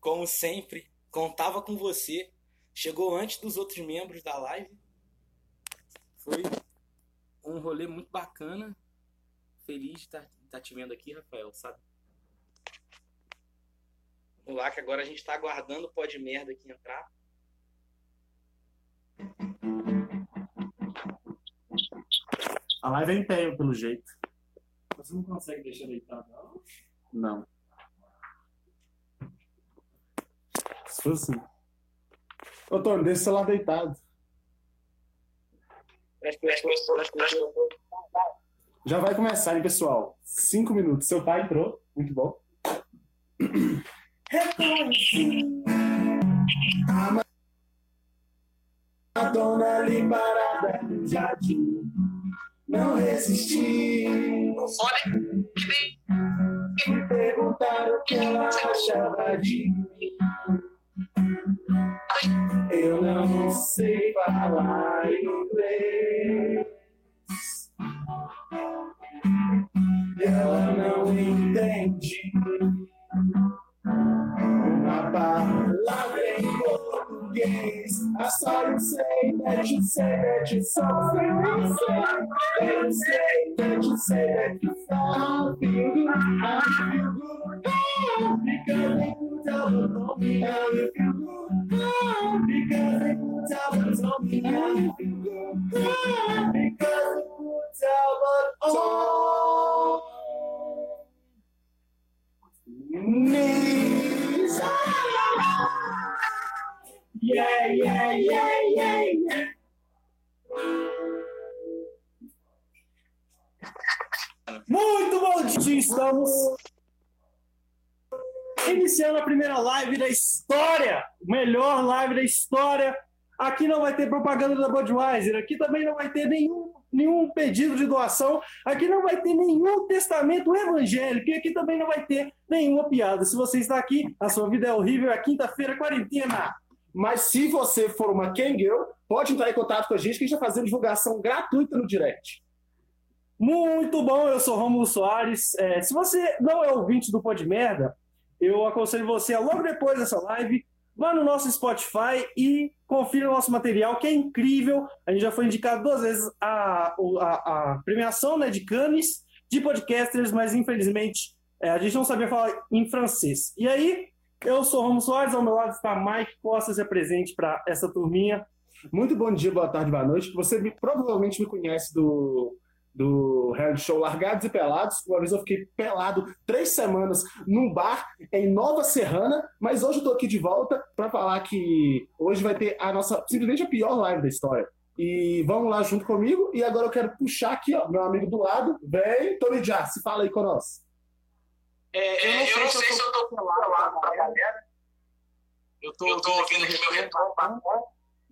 como sempre, contava com você. Chegou antes dos outros membros da live. Foi um rolê muito bacana. Feliz de estar, estar te vendo aqui, Rafael, sabe? Vamos lá, que agora a gente está aguardando o pó de merda aqui entrar. A live é em pé, pelo jeito. Você não consegue deixar deitado, não? Não. Se fosse. Ô, Tony, deixa o celular deitado. Já vai começar, hein, pessoal? Cinco minutos. Seu pai entrou. Muito bom. A Madonna ali parada no jardim. Não resisti. Me perguntaram o que ela achava de mim. Eu não sei falar inglês. Ela não entende uma palavra em português. I saw you say that you say that you saw you say that you say that you say that you feel good. I feel good. Because they tell me how you feel because they tell me how you feel estamos iniciando a primeira live da história, melhor live da história. Aqui não vai ter propaganda da Budweiser, aqui também não vai ter nenhum, nenhum pedido de doação, aqui não vai ter nenhum testamento evangélico, e aqui também não vai ter nenhuma piada. Se você está aqui, a sua vida é horrível, é quinta-feira, quarentena. Mas se você for uma Kangirl, pode entrar em contato com a gente que a gente vai fazer divulgação gratuita no direct. Muito bom, eu sou Romulo Soares. É, se você não é ouvinte do Pod Merda, eu aconselho você logo depois dessa live, vá no nosso Spotify e confira o nosso material, que é incrível. A gente já foi indicado duas vezes a, a, a premiação né, de Cannes de podcasters, mas infelizmente é, a gente não sabia falar em francês. E aí, eu sou Romulo Soares, ao meu lado está Mike Costa, se apresente para essa turminha. Muito bom dia, boa tarde, boa noite. Você me- provavelmente me conhece do, do reality show Largados e Pelados. Uma vez eu fiquei pelado três semanas num bar em Nova Serrana, mas hoje eu tô aqui de volta para falar que hoje vai ter a nossa, simplesmente a pior live da história. E vamos lá junto comigo. E agora eu quero puxar aqui, ó, meu amigo do lado. Vem, Tony Já, se fala aí com nós. É, eu não sei, se eu tô pelado pra galera. Eu tô, ouvindo aqui meu retorno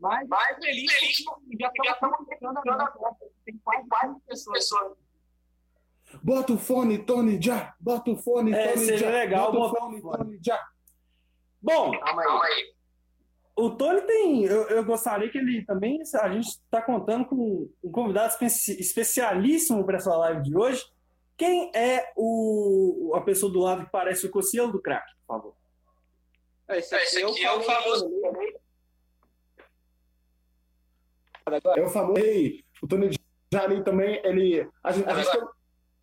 mas, mas feliz, que já estamos chegando agora. Tem quase, quase pessoas. Bota o fone, Tony Já. Bota o fone, É, Tony seria Já. legal Bota o fone, o fone. Tony Já. Bom, Calma aí. o Tony tem. Eu, eu gostaria que ele também. A gente está contando com um convidado espe- especialíssimo para essa live de hoje. Quem é o, a pessoa do lado que parece o Cossielo do Crack, por favor? Esse aqui é o famoso. É o famoso. Ei, o Tony ali também, ele. A gente, a, gente tem,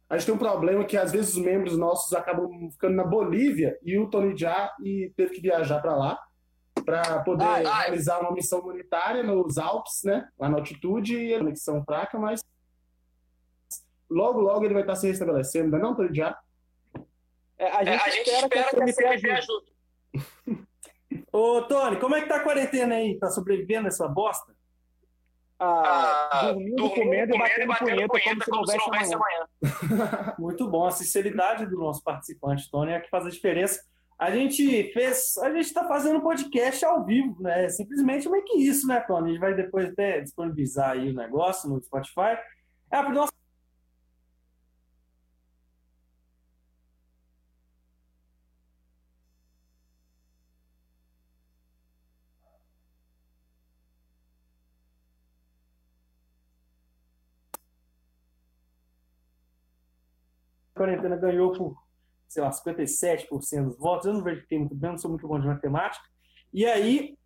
a gente tem um problema que às vezes os membros nossos acabam ficando na Bolívia e o Tony Já e teve que viajar para lá para poder Ah, ah, realizar uma missão humanitária nos Alpes, né? Lá na altitude e a conexão fraca, mas logo, logo ele vai estar se restabelecendo, não é não, Tony Já? É, a gente, a gente espera, espera que a que a CMP CMP ajude. Ô, Tony, como é que tá a quarentena aí? Tá sobrevivendo essa bosta? Ah, dormindo, dormindo, comendo e batendo punheta como como se não houvesse amanhã. amanhã. Muito bom. A sinceridade do nosso participante, Tony, é que faz a diferença. A gente fez. A gente está fazendo um podcast ao vivo, né? Simplesmente meio que isso, né, Tony? A gente vai depois até disponibilizar aí o negócio no Spotify. É a nossa. Quarentena ganhou por sei lá, 57% dos votos. Eu não verifiquei muito bem, não sou muito bom de matemática. E aí,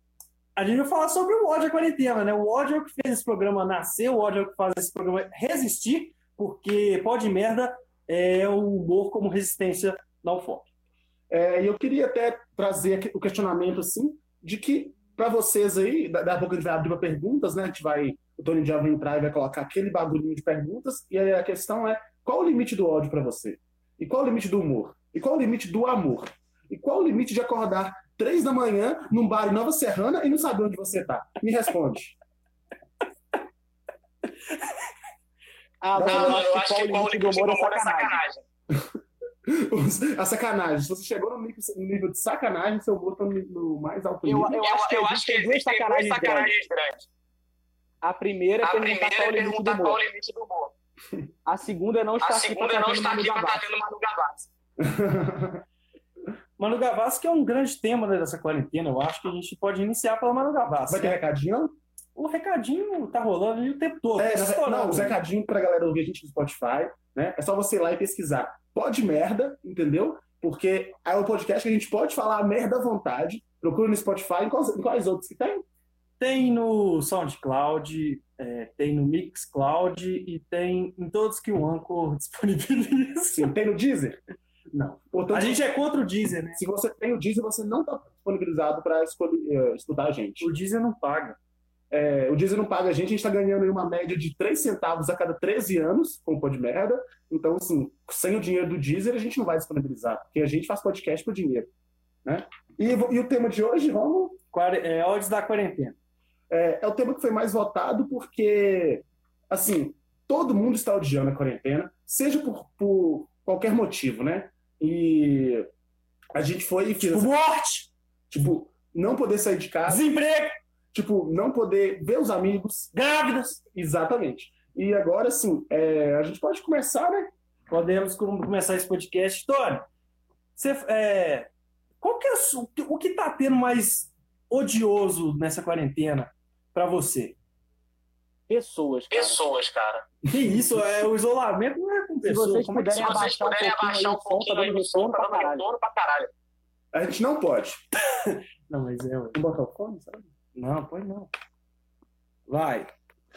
a gente vai falar sobre o ódio à quarentena, né? O ódio é o que fez esse programa nascer, o ódio é o que faz esse programa resistir, porque pode merda é o humor como resistência na UFOP. É, e eu queria até trazer o questionamento, assim, de que, para vocês aí, da, a pouco a gente vai abrir para perguntas, né? A gente vai, o Tony já vai entrar e vai colocar aquele bagulhinho de perguntas, e aí a questão é, qual o limite do ódio para você? E qual o limite do humor? E qual o limite do amor? E qual o limite de acordar três da manhã num bar em Nova Serrana e não saber onde você tá? Me responde. Ah, não, não, eu acho que qual o limite do humor é sacanagem. a sacanagem. Se você chegou no nível, nível de sacanagem, seu humor tá no, mais alto Eu, nível. eu acho que, eu acho que duas sacanagens, sacanagens grandes. grandes. A primeira é A perguntar primeira qual é o limite do perguntar qual o limite do humor. A segunda é não estar A aqui segunda é não estar aqui Manu Gavassi. Manu Gavassi. Manu Gavassi, que é um grande tema né, dessa quarentena, eu acho que a gente pode iniciar pela Manu Gavassi. Vai ter né? recadinho? O recadinho tá rolando aí o tempo todo. É, tá não, os recadinhos pra galera ouvir a gente no Spotify, né? É só você ir lá e pesquisar. Pode merda, entendeu? Porque é um podcast que a gente pode falar merda à vontade. Procura no Spotify. Em quais, em quais outros que tem? Tem no SoundCloud, é, tem no Mixcloud e tem em todos que o Anchor disponibiliza. Sim, tem no Deezer? Não. Portanto, A gente é contra o Deezer, né? se você tem o Deezer, você não está disponibilizado para escutar a gente. O Deezer não paga. É, o Deezer não paga a gente, a gente está ganhando uma média de 3 centavos a cada 13 anos com o Pô de Merda. Então, assim, sem o dinheiro do Deezer, a gente não vai disponibilizar, porque a gente faz podcast por dinheiro. Né? E, e o tema de hoje, vamos É, ódios da quarentena. É, é o tema que foi mais votado porque, assim, todo mundo está odiando a quarentena, seja por, por qualquer motivo, né? E a gente foi e fez, Tipo, morte, tipo, não poder sair de casa, desemprego, tipo, não poder ver os amigos, grávidas. exatamente. E agora, assim, é, a gente pode começar, né? Podemos com- começar esse podcast. Tony, você, é, qual que é o o que tá tendo mais odioso nessa quarentena pra você? Pessoas, cara. Pessoas, cara. Que isso? É, o isolamento não é com Se pessoas. vocês Como é que Se puderem vocês abaixar um puderem pouquinho abaixar aí um o som, pouquinho tá dando som, retorno tá pra dando caralho. retorno pra caralho. A gente não pode. Não, mas é. Vamos botar o fone, sabe? Não, pois não. Vai.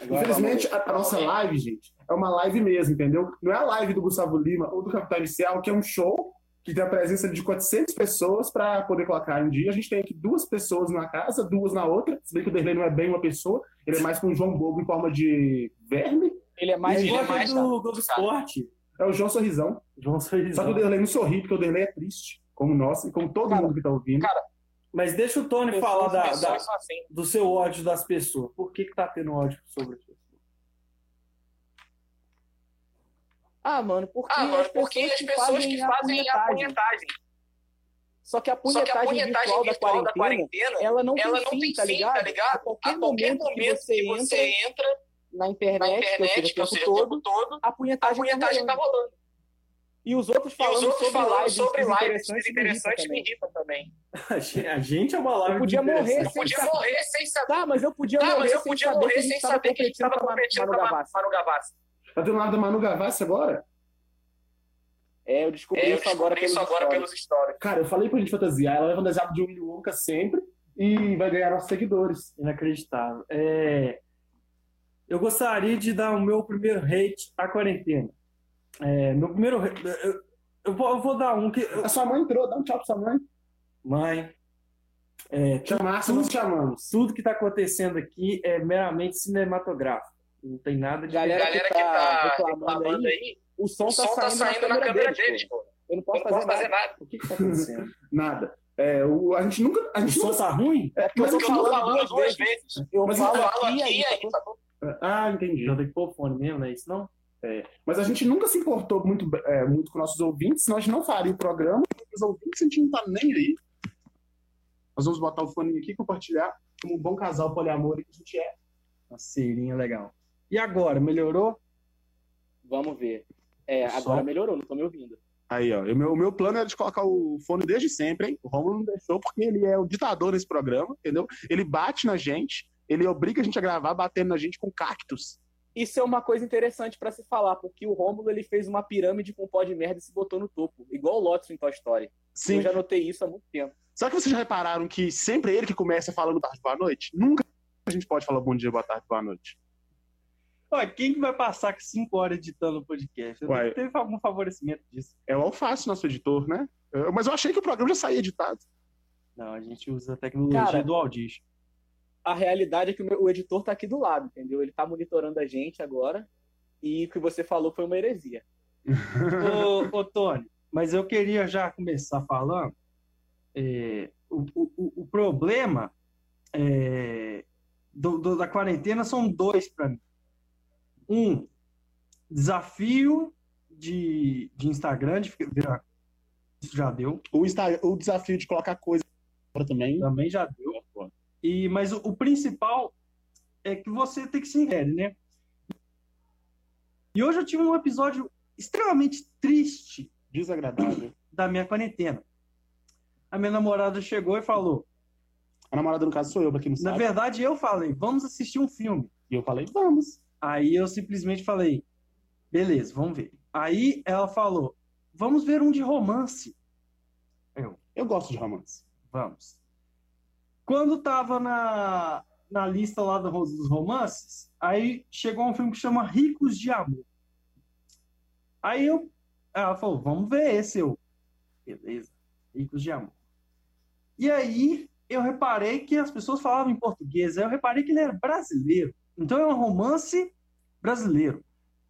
Agora Infelizmente, a, a nossa live, gente, é uma live mesmo, entendeu? Não é a live do Gustavo Lima ou do Capital Inicial, que é um show que tem a presença de 400 pessoas para poder colocar em dia. A gente tem aqui duas pessoas numa casa, duas na outra. Se bem que o Derlei não é bem uma pessoa, ele é mais com um João Bobo em forma de verme. Ele é mais Ele é mais, do cara. Globo Esporte. É o João Sorrisão. João Só que o Sorrisão. Derlei não sorri, porque o Derlei é triste, como nós e como todo Cara, mundo que tá ouvindo. Mas deixa o Tony falar da- da- assim. do seu ódio das pessoas. Por que, que tá tendo ódio sobre as pessoas? Ah, mano, porque, Ah, mano, as porque pessoas as que pessoas fazem que a fazem a punhetagem. punhetagem. Só que a Só que a punhetagem punhetagem virtual da virtual da quarentena, quarentena, ela não ela tem não fim, tem tá fim, ligado? tá ligado? A qualquer, A qualquer momento, momento que você que você entra entra na na internet, internet, que seja, seja, o o tempo tempo todo, todo, a a punhetagem, punhetagem tá tá rolando. rolando. E os outros E falando os outros sobre falando lives sobre lives interessantes me irritam interessantes me também. irritam também. A gente- é uma live Eu podia morrer. Eu podia saber. morrer sem saber. Tá, mas eu podia Tá, morrer mas eu sem podia saber que a morrer gente sem tava saber que a gente competindo tava com a Manu competindo com Manu a Gavassi. Manu Gavassi. Tá do lado da Manu Gavassi agora? É, eu descobri É, eu isso agora descobri pelos isso agora stories. pelos stories. Cara, eu falei pra gente fantasiar, ela vai fantasiar de Willy Wonka sempre e vai ganhar nossos seguidores. Inacreditável. É, Eu gostaria de dar o meu primeiro hate à quarentena. É, meu primeiro. hate- Eu, eu vou, eu vou dar um que. A sua mãe entrou, dá um tchau pra sua mãe. Mãe. É, Márcia, nós chamamos. tudo que está acontecendo aqui é meramente cinematográfico. Não tem nada de. Galera, Galera que que tá tá reclamando reclamando aí, aí, o som, o som tá saindo na câmera deles, pô. pô. Eu não Eu posso não fazer posso fazer nada. nada. O que está acontecendo? Nada. É, o, a gente nunca. A O gente som nunca tá ruim? é, porque mas eu eu tô falo- falando falando duas duas vezes. Eu Mas falo Eu falo aqui, aqui aí, aí, sacou? sacou? Ah, entendi. Eu tenho que pôr o fone mesmo, não é isso não? Mas a gente nunca se importou muito, é, muito com nossos ouvintes, senão a gente não faria o programa. Os ouvintes a gente não tá nem aí. Nós vamos botar o fone aqui e compartilhar como um bom casal poliamor que a gente é. Uma cerinha legal. E agora, melhorou? Vamos ver. É, agora melhorou, não tô me ouvindo. Aí, ó. O meu, o meu plano era de colocar o fone desde sempre, hein? O Romulo não deixou, porque ele é o ditador nesse programa, entendeu? Ele bate na gente, ele obriga a gente a gravar batendo na gente com cactos. isso é uma coisa interessante para se falar, porque o Rômulo ele fez uma pirâmide com pó de merda e se botou no topo, igual o Lotus em Toy Story. Sim. Eu já notei isso há muito tempo. Só que vocês já repararam que sempre é ele que começa falando tarde boa noite? Nunca a gente pode falar bom dia, boa tarde, boa noite. Olha, quem que vai passar com cinco horas editando o podcast? Eu Uai. não teve algum favorecimento disso. É o Alface, nosso editor, né? Eu- mas eu achei que o programa já saía editado. Não, a gente usa a tecnologia Cara, do Audition. A realidade é que o, meu- o editor tá aqui do lado, entendeu? Ele tá monitorando a gente agora. E o que você falou foi uma heresia. ô, ô, Tony, mas eu queria já começar falando. é, o, o, o- o problema é, do- do- da quarentena são dois para mim. Um, desafio de, de Instagram, de virar. Isso já deu, O, Insta- o desafio de colocar coisa fora também. também já deu. E, mas o, o principal é que você tem que se reere, né? E hoje eu tive um episódio extremamente triste Desagradável. da minha quarentena. A minha namorada chegou e falou: A namorada, no caso, sou eu, pra quem não Na sabe. verdade, eu falei, vamos assistir um filme. E eu falei, vamos. Aí eu simplesmente falei, beleza, vamos ver. Aí ela falou, vamos ver um de romance. Eu gosto de romance. Vamos. Quando tava na, na lista lá do- dos romances, aí chegou um filme que chama Ricos de Amor. Aí eu, ela falou, vamos ver esse. Eu, beleza, Ricos de Amor. E aí eu reparei que as pessoas falavam em português. Aí eu reparei que ele era brasileiro. Então é um romance brasileiro.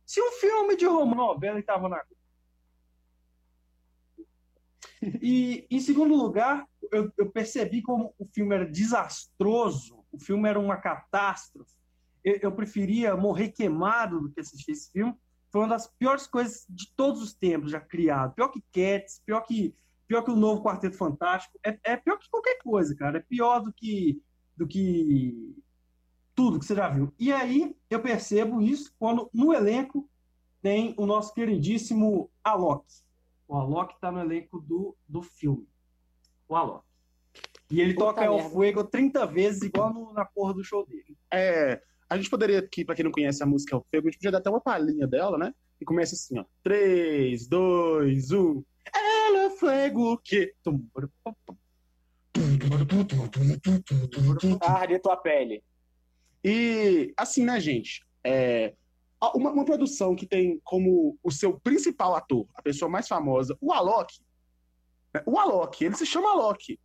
Se um filme de romance novela estava na e, em segundo lugar, eu, eu percebi como o filme era desastroso, o filme era uma catástrofe. Eu, eu preferia morrer queimado do que assistir esse filme. Foi uma das piores coisas de todos os tempos já criado. Pior que Cats, pior que, pior que o novo Quarteto Fantástico. É, é pior que qualquer coisa, cara. É pior do que, do que tudo que você já viu. E aí eu percebo isso quando no elenco tem o nosso queridíssimo Alok. O Alok está no elenco do, do filme. O Alok. E ele Puta toca El merda. Fuego 30 vezes, igual no- na porra do show dele. É, a gente poderia aqui, pra quem não conhece a música El Fuego, a gente podia dar até uma palhinha dela, né? E começa assim, ó. 3, 2, 1. El Fuego que... Arde tua pele. E, assim, né, gente? É, uma, uma produção que tem como o seu principal ator, a pessoa mais famosa, o Alok. né? O Alok, ele se chama Alok.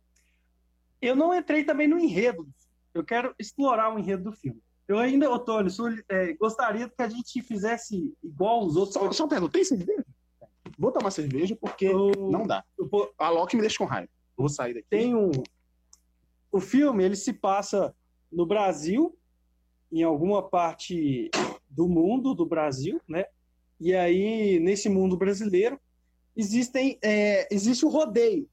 Eu não entrei também no enredo. do filme. Eu quero explorar o enredo do filme. Eu ainda, Otônio, sou- é, gostaria que a gente fizesse igual os outros. Só, só pergunta, tem cerveja? Vou tomar cerveja porque Eu- não dá. O Alok me deixa com raiva. Vou sair daqui. tem um. O filme ele se passa no Brasil, em alguma parte do mundo do Brasil, né? E aí nesse mundo brasileiro existem é, existe o rodeio.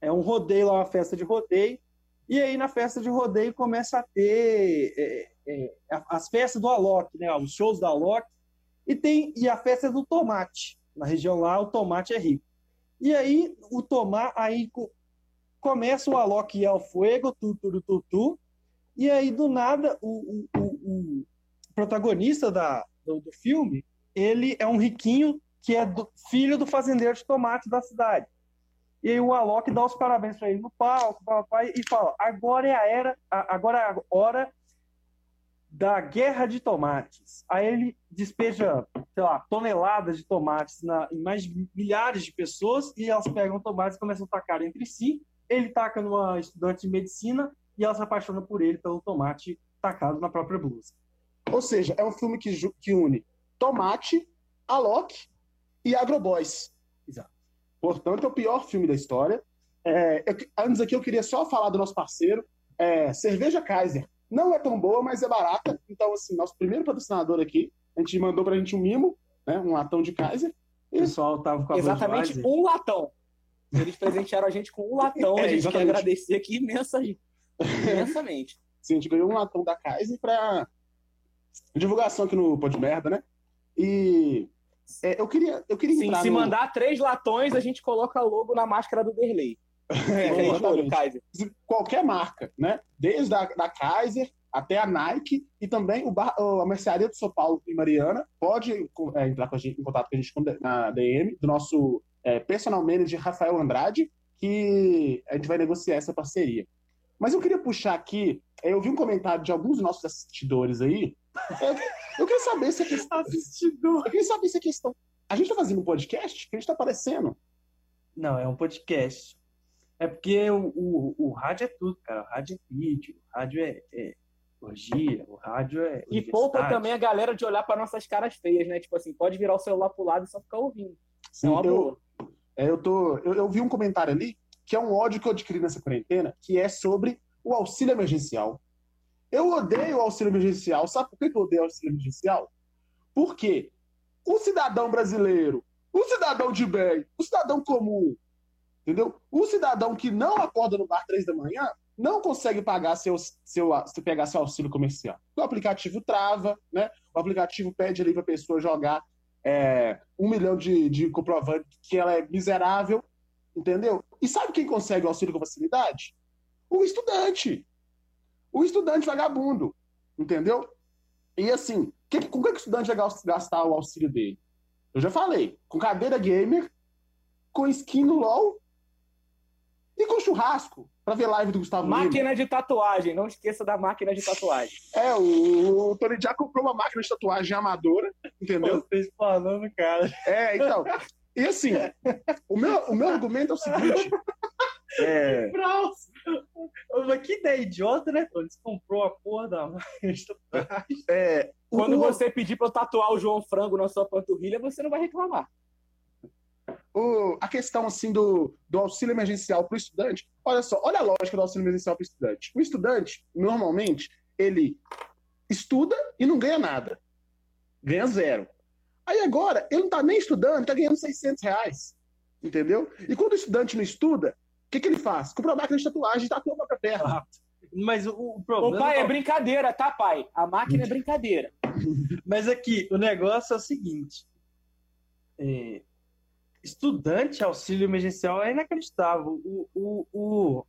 É um rodeio lá, uma festa de rodeio. E aí na festa de rodeio começa a ter é, é, as festas do Alok, né? Os shows da Alok. E tem e a festa do tomate. Na região lá o tomate é rico. E aí o tomate aí co- começa o Alok e ao Fuego, tu, tu, tu, tu, tu, e aí do nada o, o, o- o protagonista da, do, do filme, ele é um riquinho que é do- filho do fazendeiro de tomate da cidade. E aí o Alok dá os parabéns para ele no palco, papai, e fala: agora é a era, agora é a hora da guerra de tomates. Aí ele despeja, sei lá, toneladas de tomates na, em mais de milhares de pessoas e elas pegam tomates e começam a tacar entre si. Ele taca numa estudante de medicina e ela se apaixona por ele pelo tomate tacado na própria blusa. Ou seja, é um filme que, que une Tomate, Alok e Agroboys. Exato. Portanto, é o pior filme da história. É, eu- antes aqui, eu queria só falar do nosso parceiro. É, Cerveja Kaiser. Não é tão boa, mas é barata. Então, assim, nosso primeiro patrocinador aqui, a gente mandou pra gente um mimo, né, um latão de Kaiser. O pessoal tava com a Exatamente um latão. Eles presentearam a gente com um latão. É, a gente quer exatamente. agradecer aqui imensa, imensamente. Sim, a gente ganhou um latão da Kaiser para divulgação aqui no Pô de Merda, né? E é, eu queria, eu queria Sim, se no... mandar três latões, a gente coloca logo na máscara do Derlei. É. Kaiser. qualquer marca, né? Desde a da Kaiser até a Nike e também o bar, a Mercearia do São Paulo em Mariana. Pode é, entrar com a gente, em contato com a gente na DM, do nosso é, personal manager Rafael Andrade, que a gente vai negociar essa parceria. Mas eu queria puxar aqui, é, eu vi um comentário de alguns dos nossos assistidores aí. É, eu queria saber se a questão. Assistidor. Eu queria saber se a questão. A gente tá fazendo um podcast? Que a gente tá aparecendo? Não, é um podcast. É porque o, o, o rádio é tudo, cara. O rádio é vídeo, o rádio é, é orgia, o rádio é. E poupa também a galera de olhar para nossas caras feias, né? Tipo assim, pode virar o celular pro lado e só ficar ouvindo. Sim, é uma eu, boa. É, eu, tô, eu, eu vi um comentário ali que é um ódio que eu adquiri nessa quarentena, que é sobre o auxílio emergencial. Eu odeio o auxílio emergencial. Sabe por que eu odeio o auxílio emergencial? Porque o cidadão brasileiro, o cidadão de bem, o cidadão comum, entendeu? O cidadão que não acorda no bar três da manhã não consegue pagar seu, seu, se pegar seu auxílio comercial. O aplicativo trava, né? O aplicativo pede ali para a pessoa jogar é, um milhão de, de comprovante que ela é miserável, entendeu? E sabe quem consegue o auxílio com facilidade? O estudante. O estudante vagabundo, entendeu? E assim, que, com que o estudante vai gastar o auxílio dele? Eu já falei, com cadeira gamer, com skin no LOL e com churrasco para ver live do Gustavo Máquina Lima. de tatuagem, não esqueça da máquina de tatuagem. É, o, o Tony já comprou uma máquina de tatuagem amadora, entendeu? Vocês falando, cara. É, então. E assim, o meu, o meu argumento é o seguinte. É... Mas que ideia idiota, né? Quando você comprou a porra da. É, Quando o... você pedir para eu tatuar o João Frango na sua panturrilha, você não vai reclamar o, a questão assim do, do auxílio emergencial para o estudante, olha só, olha a lógica do auxílio emergencial para o estudante. O estudante, normalmente, ele estuda e não ganha nada. Ganha zero. Aí agora, ele não está nem estudando, está ganhando 600 reais. Entendeu? E quando o estudante não estuda, o que, que ele faz? Compra uma máquina de tatuagem e tatua a própria perna. Ah, mas o, o problema. O pai, é brincadeira, tá, pai? A máquina é brincadeira. Mas aqui, o negócio é o seguinte: é, estudante auxílio emergencial é inacreditável. O, o, o...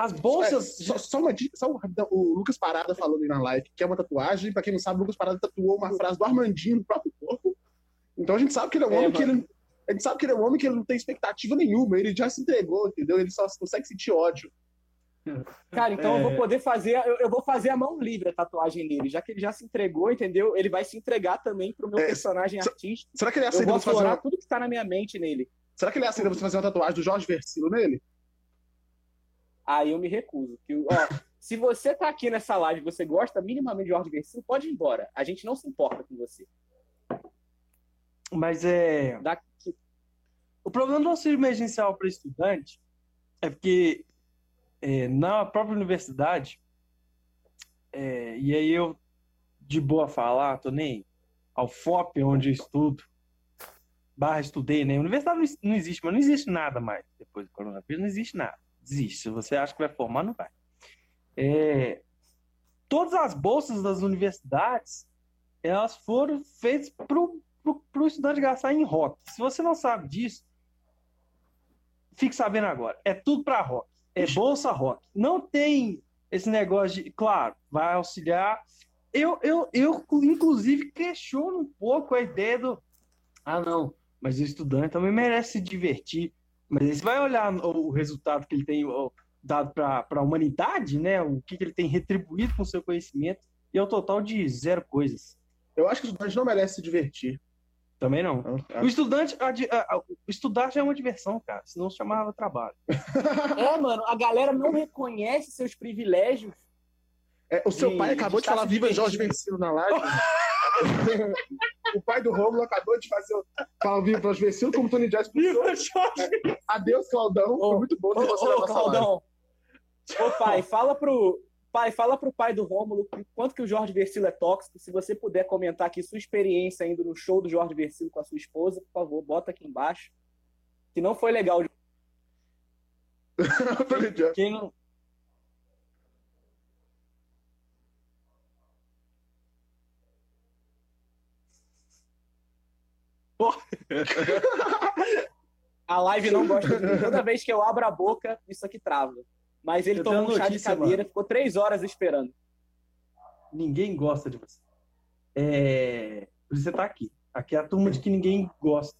As bolsas. É, só, só, uma dica, só o Lucas Parada falando aí na live que é uma tatuagem. Pra quem não sabe, o Lucas Parada tatuou uma frase do Armandinho no próprio corpo. Então a gente sabe que ele é um é, homem que ele. A gente sabe que ele é um homem que ele não tem expectativa nenhuma, ele já se entregou, entendeu? Ele só consegue sentir ódio. Cara, então é... eu vou poder fazer, eu, eu, vou fazer a mão livre a tatuagem nele, já que ele já se entregou, entendeu? Ele vai se entregar também pro meu é, personagem artístico. Será que ele aceita eu vou você fazer uma... tudo que tá na minha mente nele. Será que ele aceita você fazer uma tatuagem do Jorge Versilo nele? Aí eu me recuso. Que, ó, se você tá aqui nessa live e você gosta minimamente de Jorge Versilo, pode ir embora. A gente não se importa com você. Mas é. Daqui... O problema do auxílio emergencial para estudante é porque é, na própria universidade, é, e aí eu, de boa falar, tô nem ao FOP, onde eu estudo, barra estudei, né? Universidade não existe, mas não existe nada mais depois do coronavírus, não existe nada. Existe. Se você acha que vai formar, não vai. É, todas as bolsas das universidades, elas foram feitas para o estudante gastar em rock. Se você não sabe disso, fique sabendo agora. É tudo para rock é bolsa rock. Não tem esse negócio de, claro, vai auxiliar. Eu, eu, eu inclusive, questiono um pouco a ideia do. Ah, não, mas o estudante também merece se divertir. Mas aí você vai olhar o resultado que ele tem dado para a humanidade, né? O que, que ele tem retribuído com o seu conhecimento, e é o total de zero coisas. Eu acho que o estudante não merece se divertir. Também não. O estudante, a, a, a, estudar já é uma diversão, cara. Senão se chamava trabalho. É, mano, a galera não reconhece seus privilégios. É, o seu pai acabou de falar Viva Jorge Vencido na live. o pai do Romulo acabou de fazer falar Viva Jorge Vencido, como o Tony Jazz Viva Jorge! É, adeus, Claudão. Foi muito bom ter você ô, Claudão. Ô, pai, fala pro, Pai, fala pro pai do Rômulo quanto que o Jorge Versilo é tóxico. Se você puder comentar aqui sua experiência indo no show do Jorge Versilo com a sua esposa, por favor, bota aqui embaixo. Que não foi legal. Quem não... A live não gosta de mim. Toda vez que eu abro a boca, isso aqui trava. Mas ele tomou um chá de cadeira, mano. ficou três horas esperando. Ninguém gosta de você. É... Você tá aqui. Aqui é a turma de que ninguém gosta.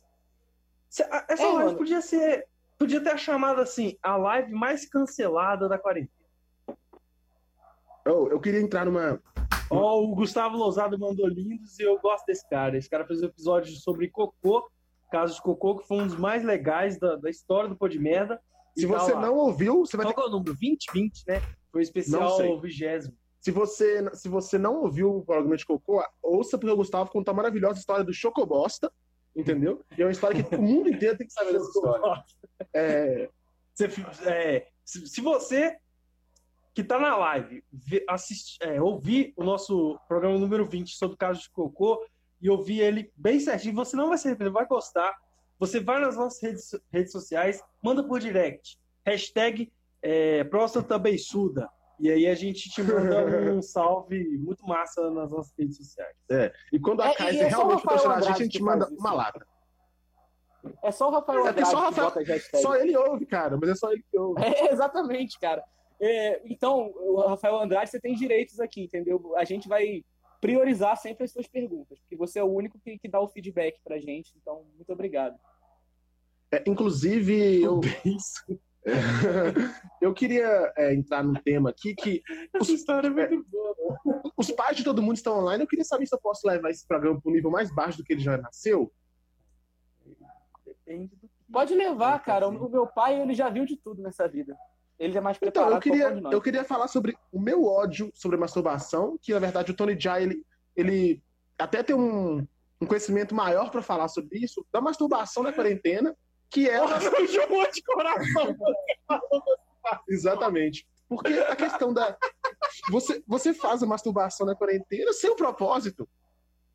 Essa é, live mano. podia ser. Podia ter chamado assim, a live mais cancelada da quarentena. Oh, eu queria entrar numa. Ó, o Gustavo Lousado mandou lindos e eu gosto desse cara. Esse cara fez um episódio sobre cocô, caso de cocô, que foi um dos mais legais da, da história do Pô de Merda. Se você não ouviu, você vai Qual ter... é o número? 2020, né? Foi o especial vigésimo. Se você, se você não ouviu o programa de cocô, ouça porque o Gustavo contou a maravilhosa história do Chocobosta, entendeu? E é uma história que o mundo inteiro tem que saber dessa história. É... Você, é, se você que está na live, assistir, é, ouvir o nosso programa número 20 sobre o caso de Cocô e ouvir ele bem certinho, você não vai se arrepender, vai gostar. Você vai nas nossas redes, redes sociais, manda por direct, hashtag é, próstata beiçuda. E aí a gente te manda um salve muito massa nas nossas redes sociais. É, e quando a é, Kaiser é realmente patrocinar a gente, a gente manda uma lata. É só o Rafael Andrade é, só, Rafael, só ele ouve, cara, mas é só ele que ouve. É, exatamente, cara. É, então, Rafael Andrade, você tem direitos aqui, entendeu? A gente vai priorizar sempre as suas perguntas, porque você é o único que, que dá o feedback pra gente, então, muito obrigado. É, inclusive, eu... eu queria é, entrar num tema aqui que. Essa os, história é muito é, boa. Né? Os pais de todo mundo estão online. Eu queria saber se eu posso levar esse programa para um nível mais baixo do que ele já nasceu. Depende do Pode levar, cara. O meu pai, ele já viu de tudo nessa vida. Ele é mais preparado. Então, eu queria, eu queria falar sobre o meu ódio sobre masturbação, que na verdade o Tony Jaa, ele, ele até tem um, um conhecimento maior para falar sobre isso, da masturbação na quarentena, que é. Nossa, de coração! Exatamente. Porque a questão da. Você, você faz a masturbação na quarentena sem o propósito.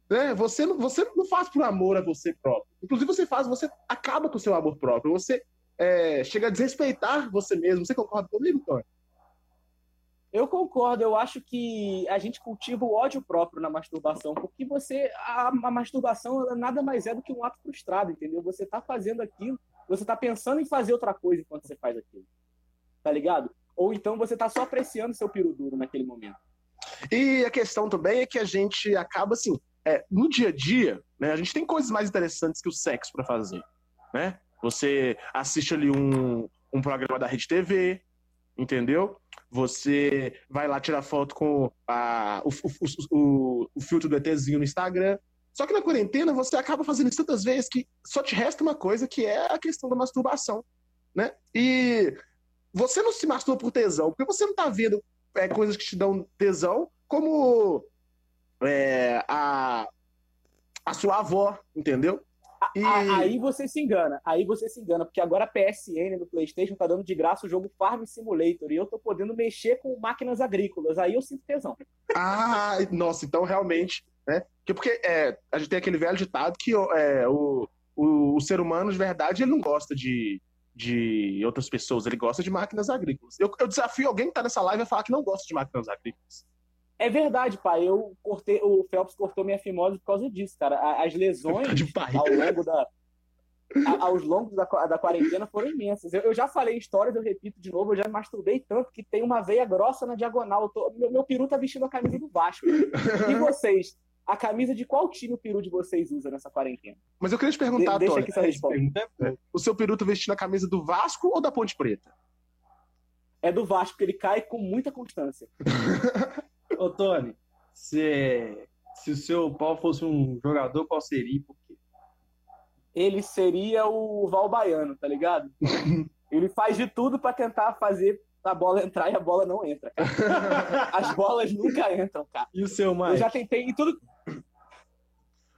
Né? Você, não, você não faz por amor a você próprio. Inclusive, você faz, você acaba com o seu amor próprio. Você é, chega a desrespeitar você mesmo. Você concorda comigo, Tony? Eu concordo, eu acho que a gente cultiva o ódio próprio na masturbação, porque você a, a masturbação nada mais é do que um ato frustrado, entendeu? Você está fazendo aquilo, você está pensando em fazer outra coisa enquanto você faz aquilo. Tá ligado? Ou então você está só apreciando seu piro duro naquele momento. E a questão também é que a gente acaba assim, é, no dia a dia, né, a gente tem coisas mais interessantes que o sexo para fazer, né? Você assiste ali um, um programa da Rede TV, entendeu? Você vai lá tirar foto com a, o, o, o, o filtro do ETzinho no Instagram. Só que na quarentena você acaba fazendo isso tantas vezes que só te resta uma coisa que é a questão da masturbação, né? E você não se masturba por tesão, porque você não tá vendo é, coisas que te dão tesão, como é, a, a sua avó, entendeu? E... Aí você se engana, aí você se engana, porque agora a PSN no PlayStation tá dando de graça o jogo Farm Simulator e eu tô podendo mexer com máquinas agrícolas, aí eu sinto tesão. Ah, nossa, então realmente, né? Porque é, a gente tem aquele velho ditado que é, o, o, o, ser humano, de verdade, ele não gosta de, de outras pessoas, ele gosta de máquinas agrícolas. Eu, eu desafio alguém que tá nessa live a falar que não gosta de máquinas agrícolas. É verdade, pai. Eu cortei, o Phelps cortou minha fimose por causa disso, cara. As lesões ao longo da, aos longos da, da quarentena foram imensas. Eu, eu, já falei histórias, eu repito de novo, eu já masturbei tanto que tem uma veia grossa na diagonal. Tô, meu, meu peru tá vestindo a camisa do Vasco. E vocês? A camisa de qual time o peru de vocês usa nessa quarentena? Mas eu queria te perguntar, de, Deixa aqui essa resposta. É, o seu peru tá vestindo a camisa do Vasco ou da Ponte Preta? É do Vasco, porque ele cai com muita constância. Ô, Tony, se, se o seu pau fosse um jogador, qual seria? Por quê? Ele seria o Val Baiano, tá ligado? Ele faz de tudo para tentar fazer a bola entrar e a bola não entra. Cara. As bolas nunca entram, cara. E o seu, mais? Eu já tentei em tudo.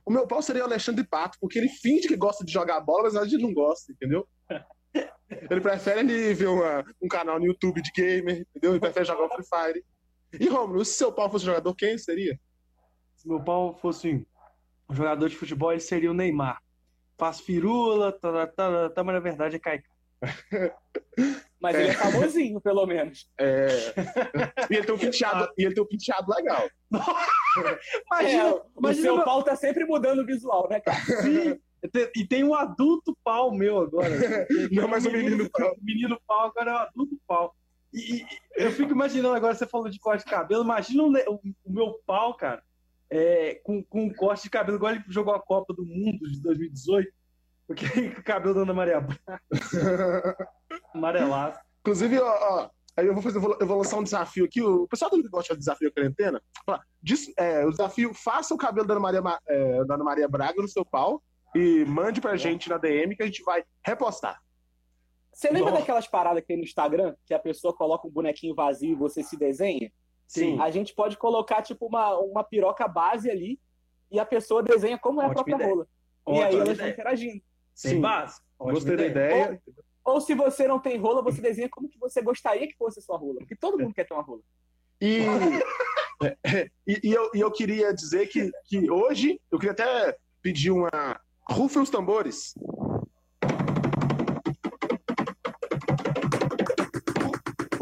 O meu pau seria o Alexandre Pato, porque ele finge que gosta de jogar bola, mas na verdade ele não gosta, entendeu? Ele prefere ele ver uma, um canal no YouTube de gamer, entendeu? Ele prefere jogar o Free Fire. E Romulo, se seu pau fosse jogador, quem seria? Se meu pau fosse um jogador de futebol, ele seria o Neymar. Faz firula, tá, tá, tá, tá mas na verdade é Caica. Mas é. ele é famosinho, pelo menos. É. E ele tem um penteado, e ele tem um penteado legal. imagina, é, imagina, o seu pau tá sempre mudando o visual, né, cara? Sim. E tem um adulto pau meu agora. Não, mas o menino, menino pau. Menino pau agora é o adulto pau. E, eu fico imaginando agora, você falou de corte de cabelo, imagina o, o, meu pau, cara, é, com, com um corte de cabelo, igual ele jogou a Copa do Mundo de 2018, porque o cabelo da Ana Maria Braga. Amarelado. Inclusive, ó, ó, aí eu vou fazer, eu vou lançar um desafio aqui. O pessoal também gosta de desafio quarentena. Diz, é, o desafio, faça o cabelo da Ana Maria, é, da Ana Maria Braga no seu pau e mande pra gente na DM que a gente vai repostar. Você lembra Nossa. daquelas paradas que tem no Instagram, que a pessoa coloca um bonequinho vazio e você se desenha? Sim. A gente pode colocar, tipo, uma, uma piroca base ali e a pessoa desenha como é a própria ideia. rola. Ótima e aí elas estão interagindo. Sem base. Gostei ideia. da ideia. Ou, ou, se você não tem rola, você desenha como que você gostaria que fosse a sua rola. Porque todo mundo quer ter uma rola. E, e, e, eu, e eu queria dizer que, que hoje, eu queria até pedir uma. Rufem os tambores.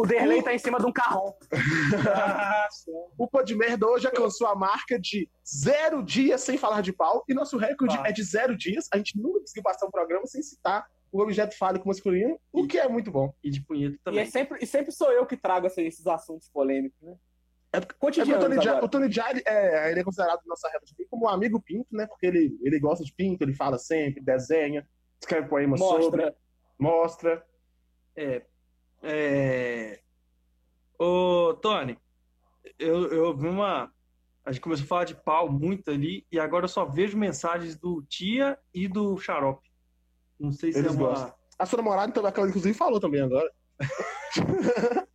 O Derlei tá em cima de um carrão. o Pô de Merda hoje alcançou a marca de zero dias sem falar de pau. E nosso recorde ah. é de zero dias. A gente nunca conseguiu passar um programa sem citar o objeto fálico masculino, o que é muito bom. E de punheta também. E, é sempre, e sempre sou eu que trago esses assuntos polêmicos, né? É porque, é porque o Tony Jaa, o Tony é, ele é considerado nossa reta de como um amigo pinto, né? Porque ele, ele gosta de pinto, ele fala sempre, desenha, escreve poemas mostra. sobre, mostra. É, é... Ô, Tony, eu, eu vi uma. A gente começou a falar de pau muito ali, e agora eu só vejo mensagens do Tia e do Xarope. Não sei se Eles é uma. Gostam. A sua namorada, então, aquela, inclusive, falou também agora.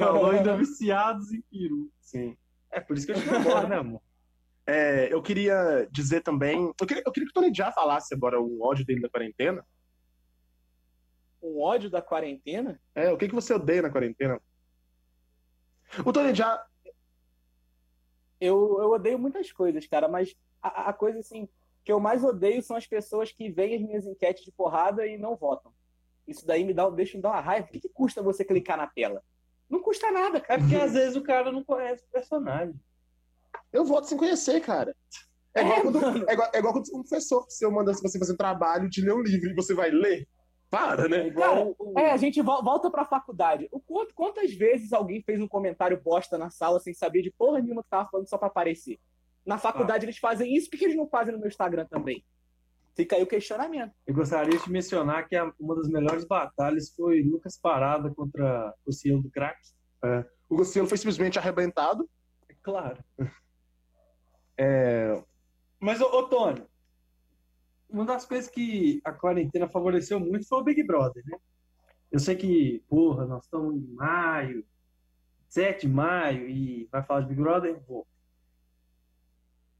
falou ainda viciados em peru. Sim. É por isso que eu te né, amor? É, eu queria dizer também. Eu queria, eu queria que o Tony já falasse agora o ódio dele da quarentena um ódio da quarentena? É, o que, que você odeia na quarentena? O Tony já. Eu, eu odeio muitas coisas, cara, mas a, a coisa assim que eu mais odeio são as pessoas que veem as minhas enquetes de porrada e não votam. Isso daí me dá, deixa me dar uma raiva. O que, que custa você clicar na tela? Não custa nada, cara. É porque às vezes o cara não conhece o personagem. Eu voto sem conhecer, cara. É igual, é, quando, é igual, é igual quando um professor, se eu mandar você fazer um trabalho de ler um livro e você vai ler. Para, né? Cara, é, a gente volta pra faculdade. O quanto, quantas vezes alguém fez um comentário bosta na sala sem saber de porra nenhuma que tava falando só pra aparecer? Na faculdade ah. eles fazem isso, por que eles não fazem no meu Instagram também? Fica aí o questionamento. Eu gostaria de mencionar que uma das melhores batalhas foi Lucas Parada contra o Cielo do Crack. É. O Cielo foi simplesmente arrebentado. É claro. É... Mas, ô, ô Tony, uma das coisas que a quarentena favoreceu muito foi o Big Brother, né? Eu sei que, porra, nós estamos em maio, 7 de maio, e vai falar de Big Brother? Vou.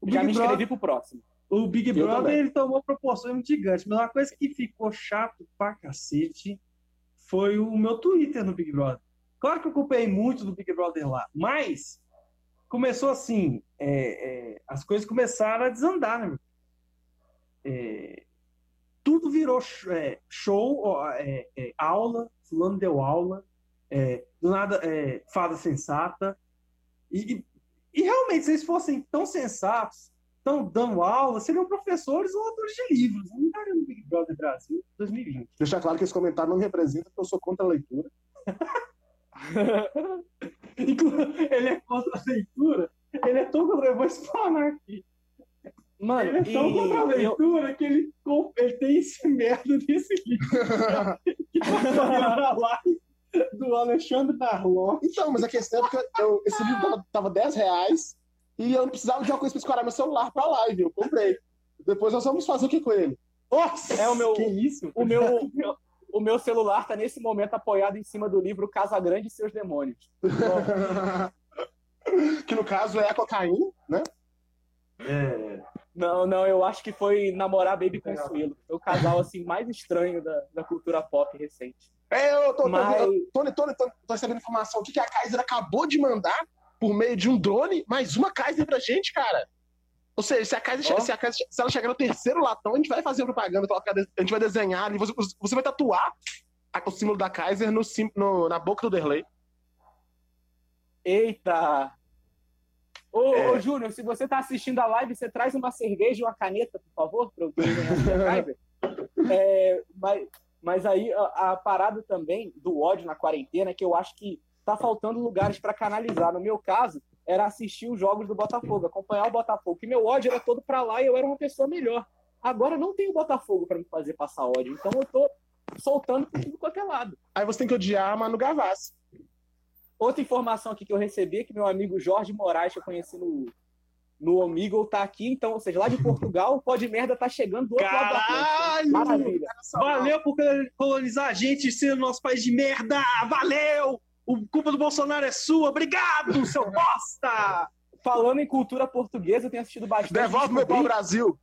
O Big Já me inscrevi pro próximo. O Big Eu Brother ele tomou proporções gigantes, mas uma coisa que ficou chato pra cacete foi o meu Twitter no Big Brother. Claro que eu ocupei muito do Big Brother lá, mas começou assim, é, é, as coisas começaram a desandar, né? É, tudo virou é, show, é, é, aula, fulano deu aula, é, do nada fada sensata. E, e, e, realmente, se eles fossem tão sensatos, tão dando aula, seriam professores ou autores de livros. Não estariam no Big Brother Brasil 2020. Deixar claro que esse comentário não representa que eu sou contra a leitura. ele é contra a leitura? Ele é tão contra. Eu vou explanar aqui. Mano, ele é tão contra a leitura eu... que ele, ele tem esse merda desse livro. que tá live do Alexandre Darlon. Então, mas a questão é que eu, esse livro tava, tava 10 reais e eu não precisava de uma coisa pra escorar meu celular pra live. Eu comprei. Depois nós vamos fazer o que com ele? Nossa! É o meu. Que isso? O meu, meu, o meu celular tá nesse momento apoiado em cima do livro Casa Grande e seus demônios. que no caso é a cocaína, né? É. Não, não, eu acho que foi namorar Baby Consuelo. Foi o casal assim mais estranho da, da cultura pop recente. É, eu tô, Mas... tô, Tony, Tony, tô, tô recebendo informação aqui que a Kaiser acabou de mandar por meio de um drone mais uma Kaiser pra gente, cara. Ou seja, se a Kaiser, oh. se, a Kaiser se ela chegar no terceiro latão, a gente vai fazer propaganda, a gente vai desenhar, você, você vai tatuar o símbolo da Kaiser no, no, na boca do Derley. Eita! Ô, é... ô Júnior, se você está assistindo a live, você traz uma cerveja e uma caneta, por favor, para o é, mas, Mas aí a, a, parada também do ódio na quarentena é que eu acho que tá faltando lugares para canalizar. No meu caso, era assistir os jogos do Botafogo, acompanhar o Botafogo, que meu ódio era todo para lá e eu era uma pessoa melhor. Agora não tem o Botafogo para me fazer passar ódio, então eu tô soltando por tudo quanto é lado. Aí você tem que odiar a Manu Gavassi. Outra informação aqui que eu recebi é que meu amigo Jorge Moraes, que eu conheci no, no Omegle, tá aqui, então, ou seja, lá de Portugal, o pó de merda tá chegando do outro Caralho! lado da Maravilha. Valeu por colonizar a gente, ser nosso país de merda! Valeu! O culpa do Bolsonaro é sua, obrigado, seu bosta! Falando em cultura portuguesa, eu tenho assistido bastante. Devolve meu pau Brasil!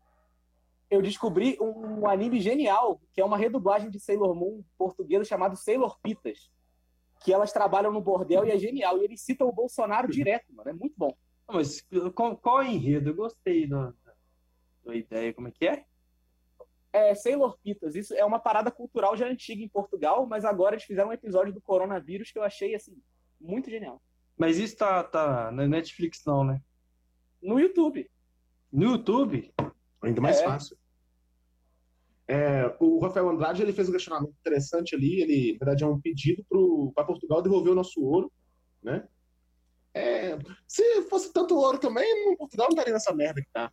Eu descobri um anime genial, que é uma redublagem de Sailor Moon portuguesa chamado Sailor Pitas que elas trabalham no bordel e é genial. E eles citam o Bolsonaro direto, mano. É muito bom. Mas qual, qual é o enredo? Eu gostei da, da ideia. Como é que é? É Sailor Pitas. Isso é uma parada cultural já antiga em Portugal, mas agora eles fizeram um episódio do coronavírus que eu achei, assim, muito genial. Mas isso tá, tá na Netflix não, né? No YouTube. No YouTube? Ainda mais é. fácil. É, o Rafael Andrade ele fez um questionamento interessante ali. Ele, na verdade, é um pedido para Portugal devolver o nosso ouro, né? É, se fosse tanto ouro também, Portugal não estaria nessa merda que tá.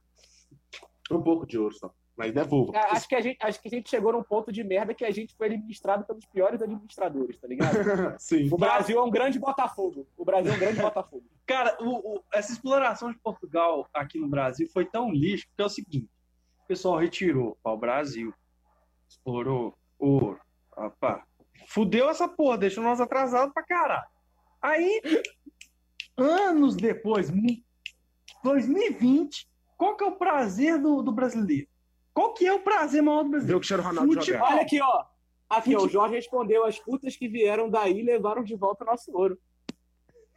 Um pouco de ouro só. Mas devolva. É, acho, que a gente, acho que a gente chegou num ponto de merda que a gente foi administrado pelos piores administradores, tá ligado? Sim. O Brasil é um grande Botafogo. O Brasil é um grande Botafogo. Cara, o, o, essa exploração de Portugal aqui no Brasil foi tão lixo que é o seguinte: o pessoal retirou para o Brasil explorou ouro. Opa. Fudeu essa porra, deixou nós atrasados pra caralho. Aí, anos depois, 2020, qual que é o prazer do, do brasileiro? Qual que é o prazer maior do brasileiro? O Ronaldo jogar. Olha aqui, ó. Aqui, ó, o Jorge respondeu: as putas que vieram daí levaram de volta o nosso ouro.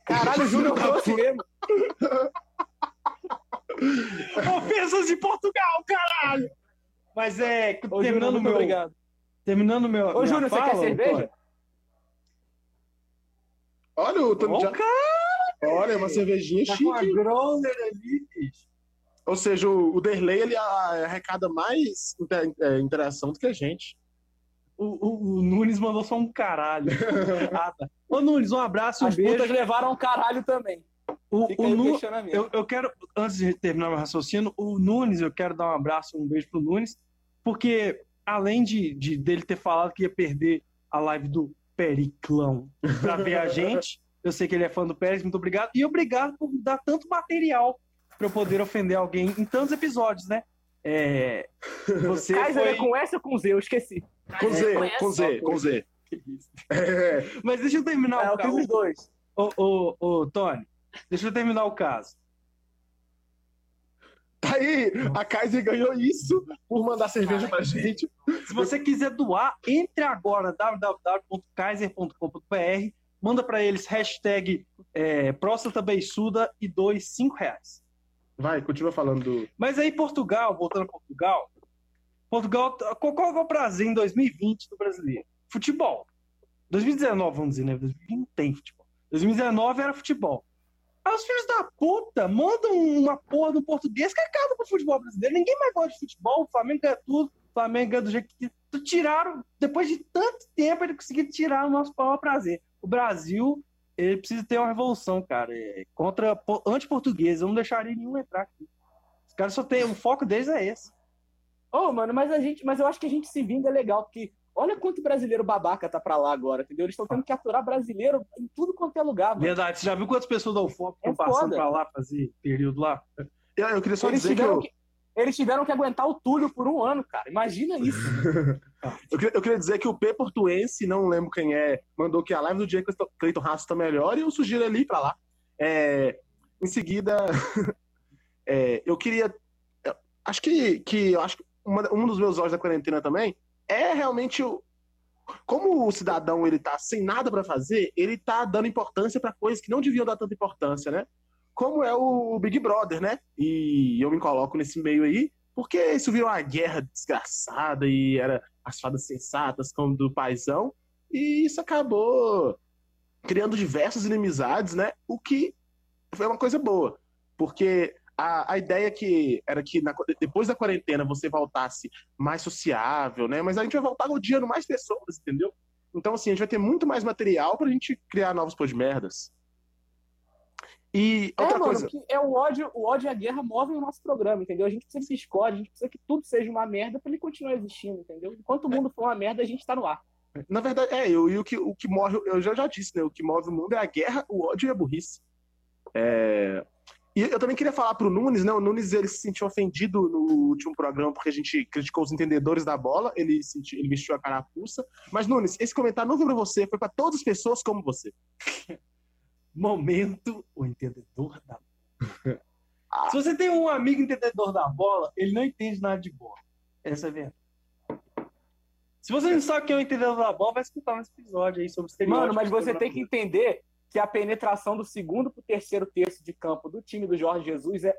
Caralho, o Júnior trouxe mesmo. Ofensas de Portugal, caralho! Mas é. Ô, terminando Júnior, meu. Obrigado. Terminando meu. Ô, Júnior, fala, você quer cerveja? Olha o já... Olha, uma cervejinha tá chique. Com a growler ali, bicho. Ou seja, o, o Derley ele arrecada mais inter, é, interação do que a gente. O, o, o, Nunes mandou só um caralho. ah, tá. Ô, Nunes, um abraço, um As beijo. putas levaram um caralho também. O, o Nu... eu, eu quero, antes de terminar meu raciocínio, o Nunes, eu quero dar um abraço, um beijo pro Nunes, porque além de, de dele ter falado que ia perder a live do Periclão para ver a gente, eu sei que ele é fã do Pérez, muito obrigado. E obrigado por dar tanto material para eu poder ofender alguém em tantos episódios, né? É, você Kaiser foi... é com S ou com Z? Eu esqueci. Com Z, com Z, com Z. É. Mas deixa eu terminar é, o caso. os dois. Ô, ô, ô, Tony, deixa eu terminar o caso. Tá aí, a Kaiser ganhou isso por mandar cerveja pra gente. Se você quiser doar, entre agora www.kaiser.com.br, manda para eles hashtag é, próstata beiçuda e dois cinco reais. Vai, continua falando. Mas aí Portugal, voltando a Portugal, Portugal, qual, qual é o prazer em 2020 do brasileiro? Futebol. 2019, vamos dizer, né? 2020 não tem futebol. 2019 era futebol. Aí os filhos da puta mandam uma porra no português que acaba com o futebol brasileiro. Ninguém mais gosta de futebol, o Flamengo ganha tudo, o Flamengo ganha do jeito que. Tiraram, depois de tanto tempo, ele conseguiu tirar o nosso a prazer. O Brasil, ele precisa ter uma revolução, cara. É contra anti-português. Eu não deixaria nenhum entrar aqui. Os caras só tem. O foco deles é esse. Ô, oh, mano, mas a gente. Mas eu acho que a gente se vinga legal, porque Olha quanto brasileiro babaca tá pra lá agora, entendeu? Eles estão tendo que aturar brasileiro em tudo quanto é lugar. Mano. Verdade. Você já viu quantas pessoas da UFOP estão é passando pra lá fazer período lá? Eu, eu queria só eles dizer que, eu... que, Eles tiveram que aguentar o Túlio por um ano, cara. Imagina isso. eu, queria, eu, queria, dizer que o P portuense, não lembro quem é, mandou que a live do dia que Cleiton Raço tá melhor e eu sugiro ele ir pra lá. É, em seguida, é, eu queria... Acho que, que eu acho que uma, um dos meus olhos da quarentena também é realmente o como o cidadão ele tá sem nada para fazer, ele tá dando importância para coisas que não deviam dar tanta importância, né? Como é o Big Brother, né? E eu me coloco nesse meio aí, porque isso virou uma guerra desgraçada e era as fadas sensatas como do paizão, e isso acabou criando diversas inimizades, né? O que foi uma coisa boa, porque a, a ideia que era que na, depois da quarentena você voltasse mais sociável, né? Mas a gente vai voltar odiando mais pessoas, entendeu? Então, assim, a gente vai ter muito mais material pra gente criar novos pôs de merdas. E É, outra mano, coisa. é o ódio, o ódio e a guerra movem o nosso programa, entendeu? A gente precisa que se escolhe, a gente precisa que tudo seja uma merda pra ele continuar existindo, entendeu? Enquanto o mundo for uma merda, a gente tá no ar. Na verdade, é, eu, e o que, o que move, eu já, já disse, né? O que move o mundo é a guerra, o ódio e a burrice. É, E eu também queria falar pro Nunes, né? O Nunes ele se sentiu ofendido no último programa porque a gente criticou os entendedores da bola, ele, sentiu, ele vestiu a carapuça. Mas, Nunes, esse comentário não foi pra você, foi pra todas as pessoas como você. Momento, o entendedor da bola. Se você tem um amigo entendedor da bola, ele não entende nada de bola. Essa é a verdade. Se você não sabe quem é o entendedor da bola, vai escutar um episódio aí sobre. Mano, mas você tem que entender que a penetração do segundo pro terceiro terço de campo do time do Jorge Jesus é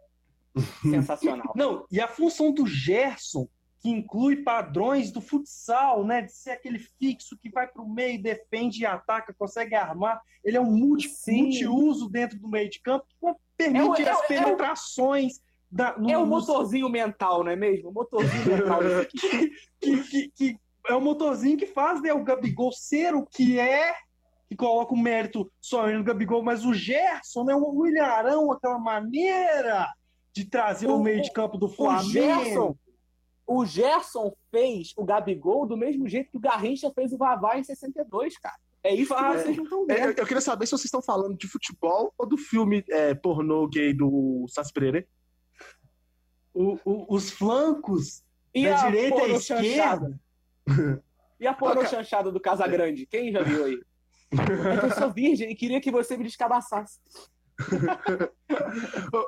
sensacional. Não, e a função do Gerson, que inclui padrões do futsal, né? De ser aquele fixo que vai pro meio, defende e ataca, consegue armar. Ele é um multi, Sim. multiuso dentro do meio de campo que permite É o- é o- as é o- penetrações. da, no, É o no- motorzinho mental, não é mesmo? O motorzinho mental. aqui. que, que, que é o motorzinho que faz né, o Gabigol ser o que é, que coloca o mérito só no Gabigol, mas o Gerson, né, o William Arão, aquela maneira de trazer o, O- meio de campo do O Flamengo. Gerson, o Gerson fez o Gabigol do mesmo jeito que o Garrincha fez o Vavá em 62, cara. É isso que É. vocês não estão É, eu, vendo. eu queria saber se vocês estão falando de futebol ou do filme é, pornô gay do Sassi Pereira. O- o- os flancos E da a direita e porno esquerda. chanchada? E a Toca- chanchada do Casagrande? Quem já viu aí? É que eu sou virgem e queria que você me descabaçasse.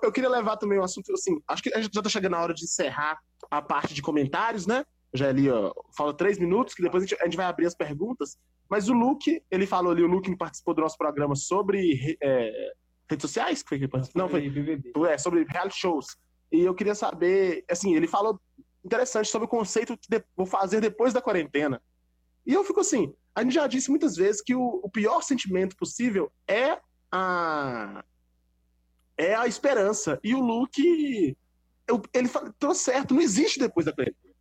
Eu, queria levar também um assunto, assim, acho que a gente já tá chegando na hora de encerrar a parte de comentários, né? Já ali, ó, fala três minutos, que depois a gente, a gente vai abrir as perguntas. Mas o Luke, ele falou ali, o Luke que participou do nosso programa sobre é, redes sociais, que foi que ele participou? Não, foi BBB. é, sobre reality shows. E eu queria saber, assim, ele falou interessante sobre o conceito que de- vou fazer depois da quarentena. E eu fico assim, a gente já disse muitas vezes que o, o pior sentimento possível é a é a esperança. E o Luke, ele tô certo, não existe depois da quarentena.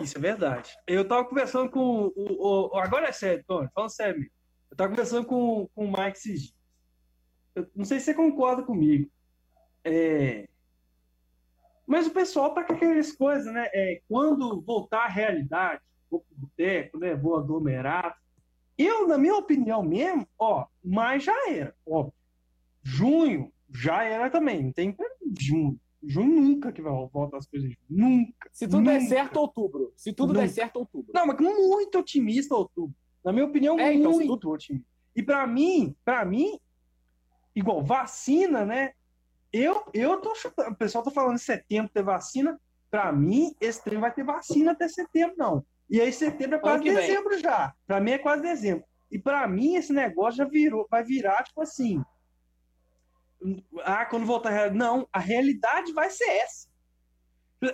Isso é verdade. Eu tava conversando com o. o- agora é sério, Tony, falando sério. Eu tava conversando com, com o Mike dias. Eu não sei se você concorda comigo. É, Mas o pessoal tá com aquelas coisas, né? É, quando voltar à realidade, vou pro boteco, né? Vou aglomerar. Eu, na minha opinião mesmo, ó, mas já era, óbvio. Junho já era também. Não tem junho. Junho nunca que vai voltar as coisas. Nunca. Se tudo der Nunca. certo, outubro. Se tudo Nunca. der certo, outubro. Não, mas muito otimista outubro. Na minha opinião, É, então, muito otimista. E pra mim, para mim, igual vacina, né? Eu, eu tô chutando. O pessoal tá falando em setembro ter vacina. Pra mim, esse trem vai ter vacina até setembro, não. E aí, setembro é quase que vem. dezembro já. Pra mim é quase dezembro. E pra mim, esse negócio já virou, vai virar, tipo assim. Ah, quando voltar a realidade. Não, a realidade vai ser essa.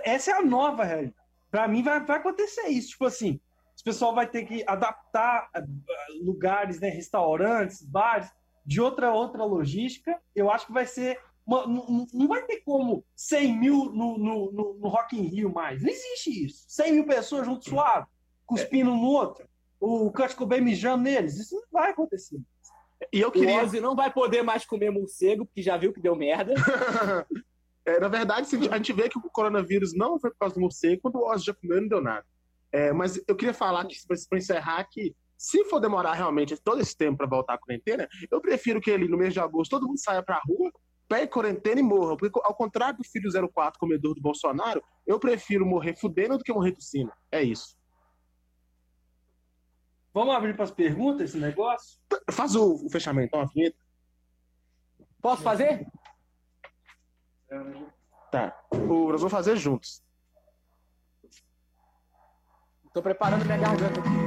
Essa é a nova realidade. Pra mim, vai, vai acontecer isso. Tipo assim, o pessoal vai ter que adaptar ah, lugares, né, restaurantes, bares, de outra outra logística. Eu acho que vai ser. Uma- não, não vai ter como 100 mil no, no, no, no Rock in Rio mais. Não existe isso. 100 mil pessoas junto suave, cuspindo um no outro. O Kurt Cobain mijando neles. Isso não vai acontecer. E eu O queria. Ozzy não vai poder mais comer morcego, porque já viu que deu merda. É, na verdade, a gente- a vê que o coronavírus não foi por causa do morcego, quando o Oz já comeu, não deu nada. É, mas eu queria falar que, para encerrar, que se for demorar realmente todo esse tempo para voltar à quarentena, eu prefiro que ele, no mês de agosto, todo mundo saia pra rua, pegue quarentena e morra. Porque, ao contrário do filho 04 comedor do Bolsonaro, eu prefiro morrer fudendo do que morrer tossindo. É isso. Vamos abrir para as perguntas esse negócio? Faz o, o fechamento, então, a vinheta. Posso fazer? Tá. O, nós vamos fazer juntos. Tô preparando minha garganta aqui.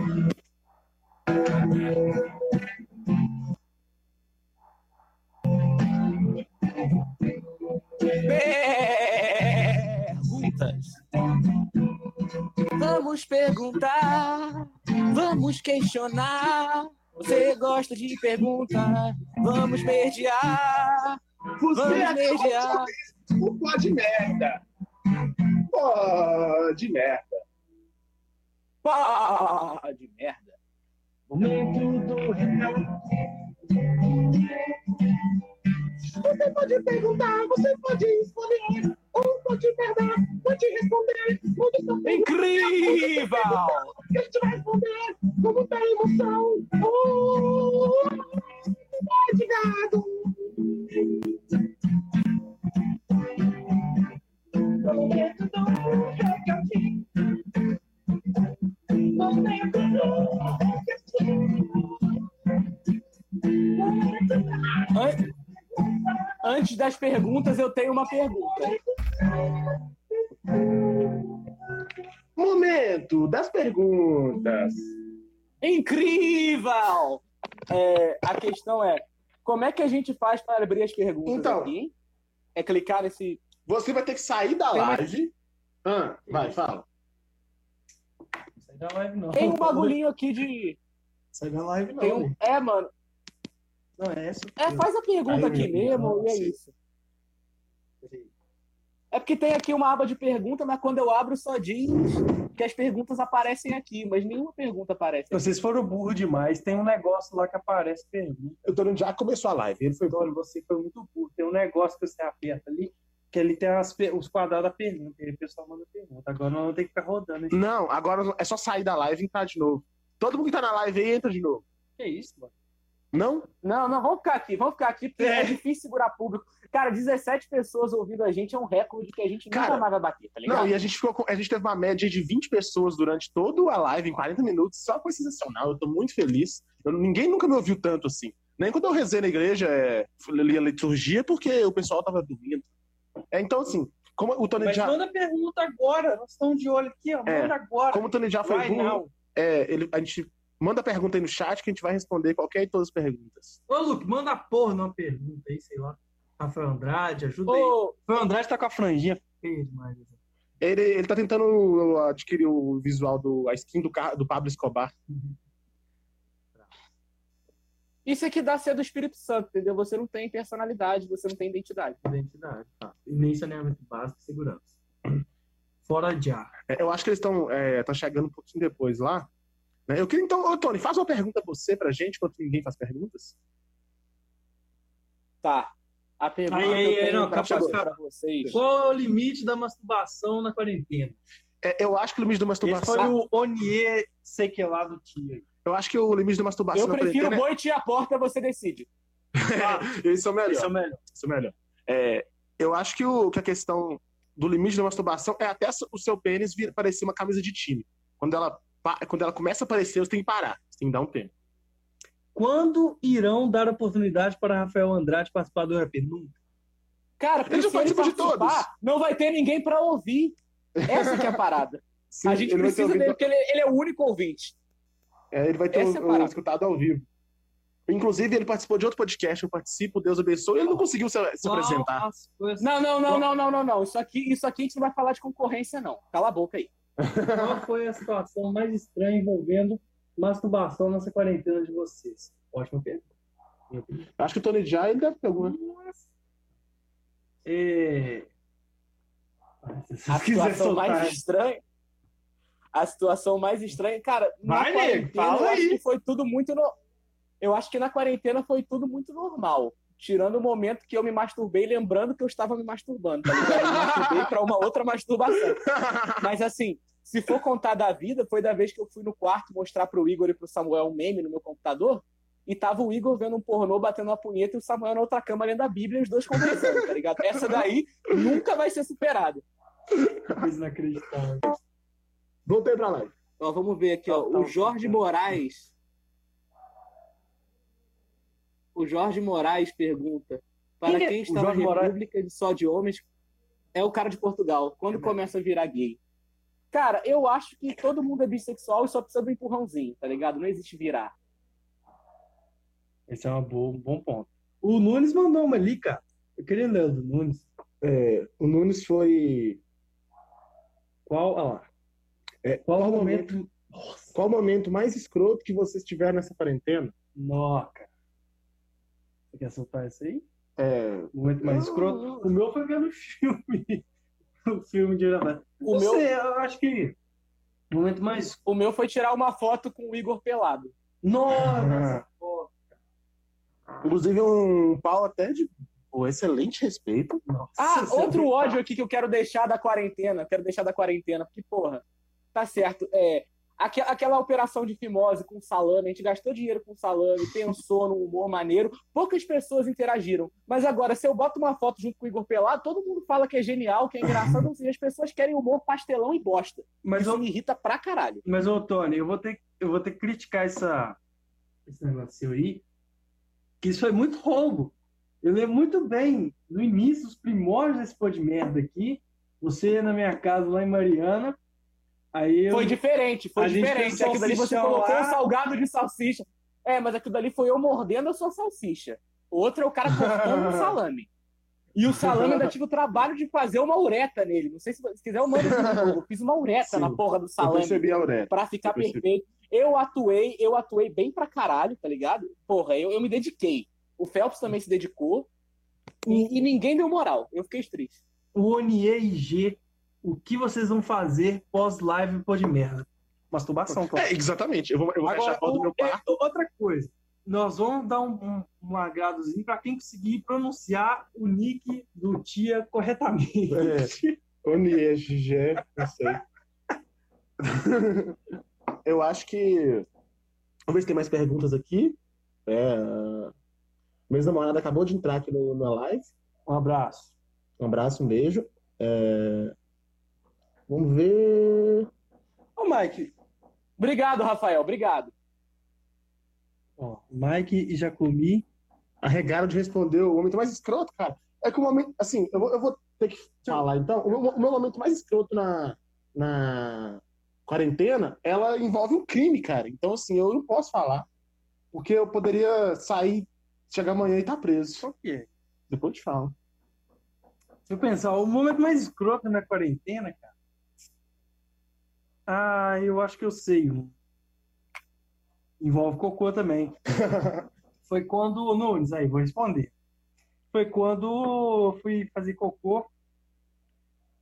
Perguntas. Vamos perguntar, vamos questionar. Você gosta de perguntar? Vamos mediar. Você Vamos de o pó de merda. Pó de merda. Pá de merda. Momento do recado. Você pode perguntar, você pode escolher, ou pode perder, pode responder. Sua pergunta Incrível! que a gente vai responder com muita emoção. Oh, de gado. Momento do recadinho. Do An- Antes das perguntas, eu tenho uma pergunta. Momento das perguntas. Incrível! É, a questão é, como é que a gente faz para abrir as perguntas Então. aqui? É clicar nesse... Você vai ter que sair da Tem mais- live. Ah, vai, fala. Sai da live, não. Tem um bagulhinho aqui de... Sai da live, não. Tem um... É, mano. Não, é essa. É, faz a pergunta Aí, aqui mesmo e é sim. isso. É porque tem aqui uma aba de pergunta, mas quando eu abro só diz que as perguntas aparecem aqui, mas nenhuma pergunta aparece. Vocês foram burro demais. Tem um negócio lá que aparece pergunta. Eu tô já começou a live. Ele foi Antônio, você foi muito burro. Tem um negócio que você aperta ali, que ele tem as os quadrados da pergunta. E aí o pessoal manda pergunta. Agora não tem que ficar rodando. hein? Não, agora é só sair da live e entrar de novo. Todo mundo que tá na live aí entra de novo. Que isso, mano? Não? Não, não, vamos ficar aqui, vamos ficar aqui, porque é, É. difícil segurar público. Cara, 17 pessoas ouvindo a gente é um recorde que a gente nunca mais vai bater, tá ligado? Não, e a gente ficou com- a gente teve uma média de 20 pessoas durante toda a live, em 40 minutos. Só foi sensacional. Eu tô muito feliz. Eu- ninguém nunca me ouviu tanto assim. Nem quando eu rezei na igreja, é, li a liturgia, porque o pessoal tava dormindo. É, então, assim, como o Tony Mas já, manda pergunta agora. Nós estamos de olho aqui, ó. É, Manda agora. como o Tony já foi burro, é, ele, a gente manda pergunta aí no chat que a gente vai responder qualquer e todas as perguntas. Ô, Luke, manda porra numa pergunta aí, sei lá. Rafael Andrade, ajuda aí. Ô, Rafael Andrade tá com a franjinha feia demais. Ele, ele tá tentando adquirir o visual do a skin do, do Pablo Escobar. isso aqui dá ser do Espírito Santo, entendeu? Você não tem personalidade, você não tem identidade. Identidade, tá. E nem saneamento básico e segurança. Fora já. É, Eu acho que eles estão é, tão chegando um pouquinho depois lá. Né? Eu queria então, ô, Tony, faz uma pergunta você pra gente, enquanto ninguém faz perguntas. Tá. A pergunta Aí, aí, que aí, não, pra capaz- pra vocês. Qual é o limite da masturbação na quarentena? É, eu acho que o limite da Esse foi masturbação. o Onier Sequelá do Tia. Eu acho que o limite da masturbação Eu prefiro quarentena boi e a porta, você decide. é... Esse é o melhor. Esse é o melhor. Esse é o melhor. É, eu acho que, o, que a questão do limite da masturbação é até o seu pênis vir parecer uma camisa de time. Quando ela, quando ela começa a aparecer, você tem que parar. Você tem que dar um tempo. Quando irão dar oportunidade para Rafael Andrade participar do RP? Nunca. Cara, porque Ele já se ele de todos. não vai ter ninguém pra ouvir. Essa que é a parada. Sim, a gente precisa ouvido- dele, porque ele, ele é o único ouvinte. É, ele vai ter Essa é parada. escutado ao vivo. Inclusive, ele participou de outro podcast, eu participo, Deus abençoe, ele não conseguiu se, se apresentar. Qual as coisas- Não, não, não, não, não, não, não. Isso aqui, isso aqui a gente não vai falar de concorrência, não. Cala a boca aí. Qual foi a situação mais estranha envolvendo masturbação nessa quarentena de vocês? Ótima pergunta. Acho que o Tony Já, ele deve ter alguma. É... Se A situação mais estranha. A situação mais estranha, cara, na Vai, nego, quarentena, fala eu acho aí. que foi tudo muito. No... Eu acho que na quarentena foi tudo muito normal. Tirando o momento que eu me masturbei, lembrando que eu estava me masturbando, tá ligado? Eu me masturbei pra uma outra masturbação. Mas assim, se for contar da vida, foi da vez que eu fui no quarto mostrar pro Igor e pro Samuel um meme no meu computador, e tava o Igor vendo um pornô, batendo uma punheta, e o Samuel na outra cama lendo a Bíblia e os dois conversando, tá ligado? Essa daí nunca vai ser superada. Coisa inacreditável. Voltei pra live. Ó, vamos ver aqui, ó. O Jorge Moraes. O Jorge Moraes pergunta: Para Quem é quem está na Jorge Moraes? República de só de homens, é o cara de Portugal. Quando começa a virar gay? Cara, eu acho que todo mundo é bissexual e só precisa do empurrãozinho, tá ligado? Não existe virar. Esse é uma boa- um bom ponto. O Nunes mandou uma ali, cara. Eu queria ler o do Nunes. É, o Nunes foi. Qual, olha lá. É, Qual qual o momento, momento? qual o momento mais escroto que vocês tiveram nessa quarentena? Nossa, cara. Você quer soltar isso aí? É, Momento mais escroto. O meu foi vendo o filme. o filme de. O Não meu- sei, eu acho que. O momento mais. O meu foi tirar uma foto com o Igor pelado. Nossa! inclusive, um pau até de pô, excelente respeito. Ah, Nossa, outro você- ódio aqui que eu quero deixar da quarentena. Quero deixar da quarentena, porque, porra, tá certo. É, aque- aquela operação de fimose com salame, a gente gastou dinheiro com salame, pensou num humor maneiro, poucas pessoas interagiram. Mas agora, se eu boto uma foto junto com o Igor Pelado, todo mundo fala que é genial, que é engraçado, ou seja, as pessoas querem humor pastelão e bosta. Mas, Isso ô, me irrita pra caralho. mas, ô, Tony, eu vou ter, eu vou ter que criticar essa, esse negócio aí. Que isso foi muito roubo. Eu lembro muito bem, no início, os primórdios desse pô de merda aqui. Você na minha casa lá em Mariana. Aí eu. Foi diferente, foi A diferente. Aquilo dali você colocou lá. um salgado de salsicha. É, mas aquilo dali foi eu mordendo a sua salsicha. O outro é o cara cortando um salame. E o salame ainda tive o trabalho de fazer uma ureta nele. Não sei se, se quiser eu mando. Eu fiz uma ureta Sim. na porra do Eu salame percebi a Aurélia. pra ficar eu perfeito. Eu atuei, eu atuei bem pra caralho, tá ligado? Porra, eu, eu me dediquei. O Phelps também se dedicou. E, e ninguém deu moral. Eu fiquei triste. O Onier e G. O que vocês vão fazer pós-live pô de merda? Masturbação, claro. É, exatamente. Eu vou, eu vou Agora, fechar a porta do meu o- quarto. é, outra coisa. Nós vamos dar um, um, um agradozinho para quem conseguir pronunciar o nick do Tia corretamente. É. Oniegé, não sei. Eu acho que. Vamos ver se tem mais perguntas aqui. É... Meu ex-namorado acabou de entrar aqui no, na live. Um abraço. Um abraço, um beijo. É, Vamos ver. Ô, Mike. Obrigado, Rafael. Obrigado. Ó, Mike e Jacomi. Arregaram de responder o momento mais escroto, cara. É que o momento. Assim, eu vou, eu vou ter que falar então. O meu, o meu momento mais escroto na, na quarentena, ela envolve um crime, cara. Então, assim, eu não posso falar. Porque eu poderia sair, chegar amanhã e estar preso. Qual que é? Depois eu te falo. Se eu pensar, o momento mais escroto na quarentena, cara. Ah, eu acho que eu sei. Envolve cocô também. Foi quando. Nunes, aí, vou responder. Foi quando eu fui fazer cocô.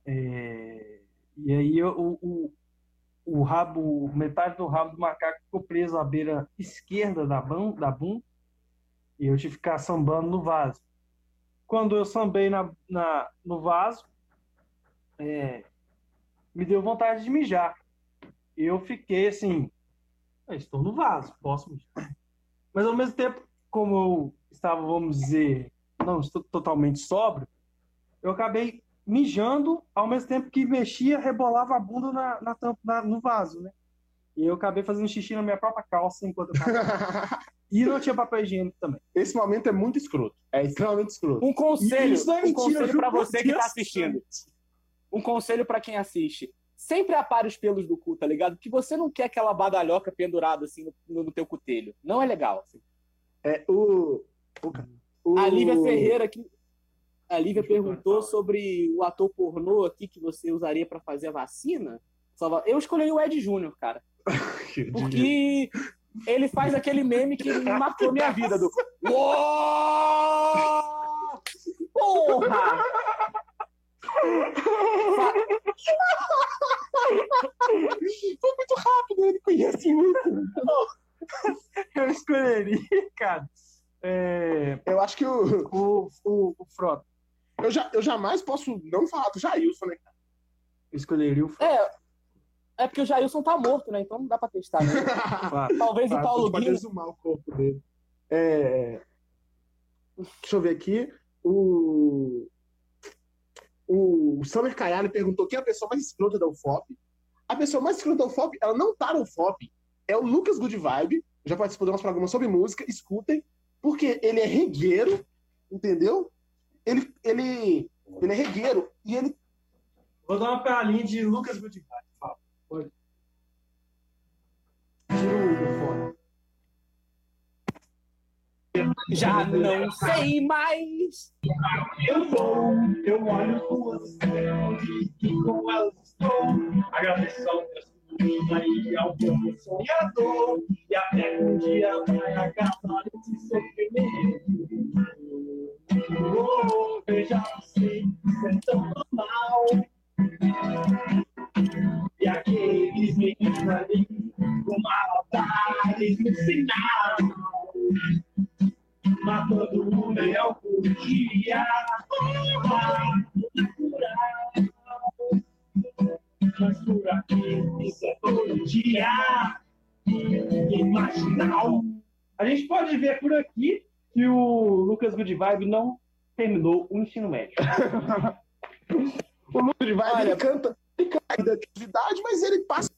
é, e aí o, o, o rabo, metade do rabo do macaco ficou preso à beira esquerda da, bun, da bunda. E eu tive que ficar sambando no vaso. Quando eu sambei na, na, no vaso, é, me deu vontade de mijar. Eu fiquei assim, "Eu estou no vaso, posso mijar. Mas ao mesmo tempo, como eu estava, vamos dizer, não estou totalmente sóbrio, eu acabei mijando ao mesmo tempo que mexia, rebolava a bunda na, na tampa, na- no vaso, né? E eu acabei fazendo xixi na minha própria calça enquanto eu tava. E não tinha papel higiênico também. Esse momento é muito escroto. É extremamente escroto. Um conselho, Isso não é um mentira, conselho juro para você que Deus. tá assistindo. Um conselho para quem assiste. Sempre apare os pelos do cu, tá ligado? Porque você não quer aquela badalhoca pendurada assim no, no teu cutelho. Não é legal. assim. É o. o, o- A Lívia Ferreira aqui. A Lívia perguntou sobre o ator pornô aqui que você usaria para fazer a vacina. Eu escolhi o Ed Júnior, cara. Porque ele faz aquele meme que marcou minha vida do. Uou! Porra! Foi muito rápido, ele conhece muito. Eu escolheria, cara, é, Eu acho que o, o, o, o Frota. eu, já, eu jamais posso não falar do Jailson, né? Eu escolheria o Frota. É, é porque o Jailson tá morto, né? Então não dá pra testar. Né? claro. Talvez o Paulo pode Guino. exumar o corpo dele. É, Deixa eu ver aqui. O. O Summer Kayane perguntou quem é a pessoa mais escrota da UFOP. A pessoa mais escrota da UFOP, ela não tá na UFOP. É o Lucas Good Vibe. Já participou do nosso programa sobre música. Escutem. Porque ele é regueiro, entendeu? Ele, ele, ele é regueiro. E ele Vou dar uma palhinha de Lucas Goodbye. Fala. Pode. Tira o fone. Já não sei mais. Eu vou, eu olho suas estrelas e com elas estou. Agradeço ao Deus e ao povo sonhador. E até um dia vai acabar esse sofrimento. já sei, é tão normal. E aqueles meninos ali, com maldade no final. Matando um leão por dia, natural. Mas por aqui, isso é todo dia, imaginal. A gente pode ver por aqui que o Lucas Good Vibe não terminou o ensino médio. o Lucas Good Vibe, ele canta, ele canta da atividade, mas ele passa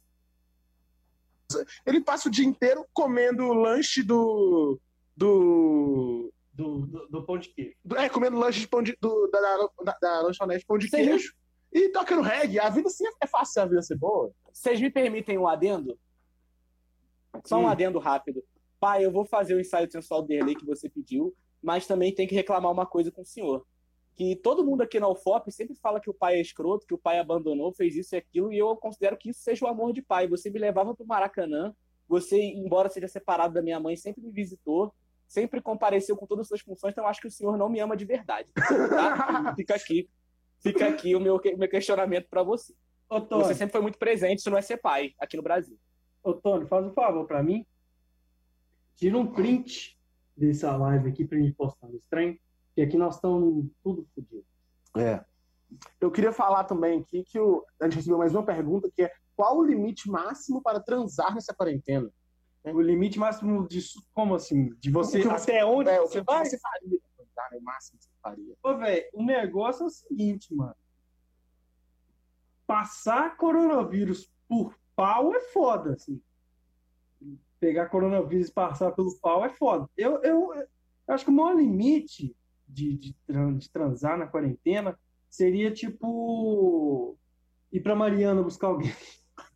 ele passa o dia inteiro comendo o lanche do do do, do, do pão de queijo. É, comendo lanche de pão de, do, da, da, da lanchonete pão de Sim. queijo e tocando reggae. A vida sim é fácil a vida ser boa. Vocês me permitem um adendo? Só um adendo rápido. Pai, eu vou fazer o ensaio sensual dele que você pediu, mas também tem que reclamar uma coisa com o senhor. Que todo mundo aqui na UFOP sempre fala que o pai é escroto, que o pai abandonou, fez isso e aquilo, e eu considero que isso seja o amor de pai. Você me levava pro Maracanã, você, embora seja separado da minha mãe, sempre me visitou, sempre compareceu com todas as suas funções, então eu acho que o senhor não me ama de verdade. Tá? Fica aqui. Fica aqui o meu, meu questionamento para você. Ô, você sempre foi muito presente, isso não é ser pai aqui no Brasil. Ô, Tony, faz um favor para mim. Tira um print dessa live aqui pra gente postar no trem, que aqui nós estamos tudo fodido. É. Eu queria falar também aqui que o, a gente recebeu mais uma pergunta que é qual o limite máximo para transar nessa quarentena? O limite máximo de como assim? De você até onde é, você vai? Você faria transar, né? O máximo que você faria. Ô, velho, o negócio é o seguinte, mano. Passar coronavírus por pau é foda, assim pegar coronavírus e passar pelo pau é foda. Eu, eu, eu acho que o maior limite de, de, de, transar na quarentena seria, tipo, ir pra Mariana buscar alguém.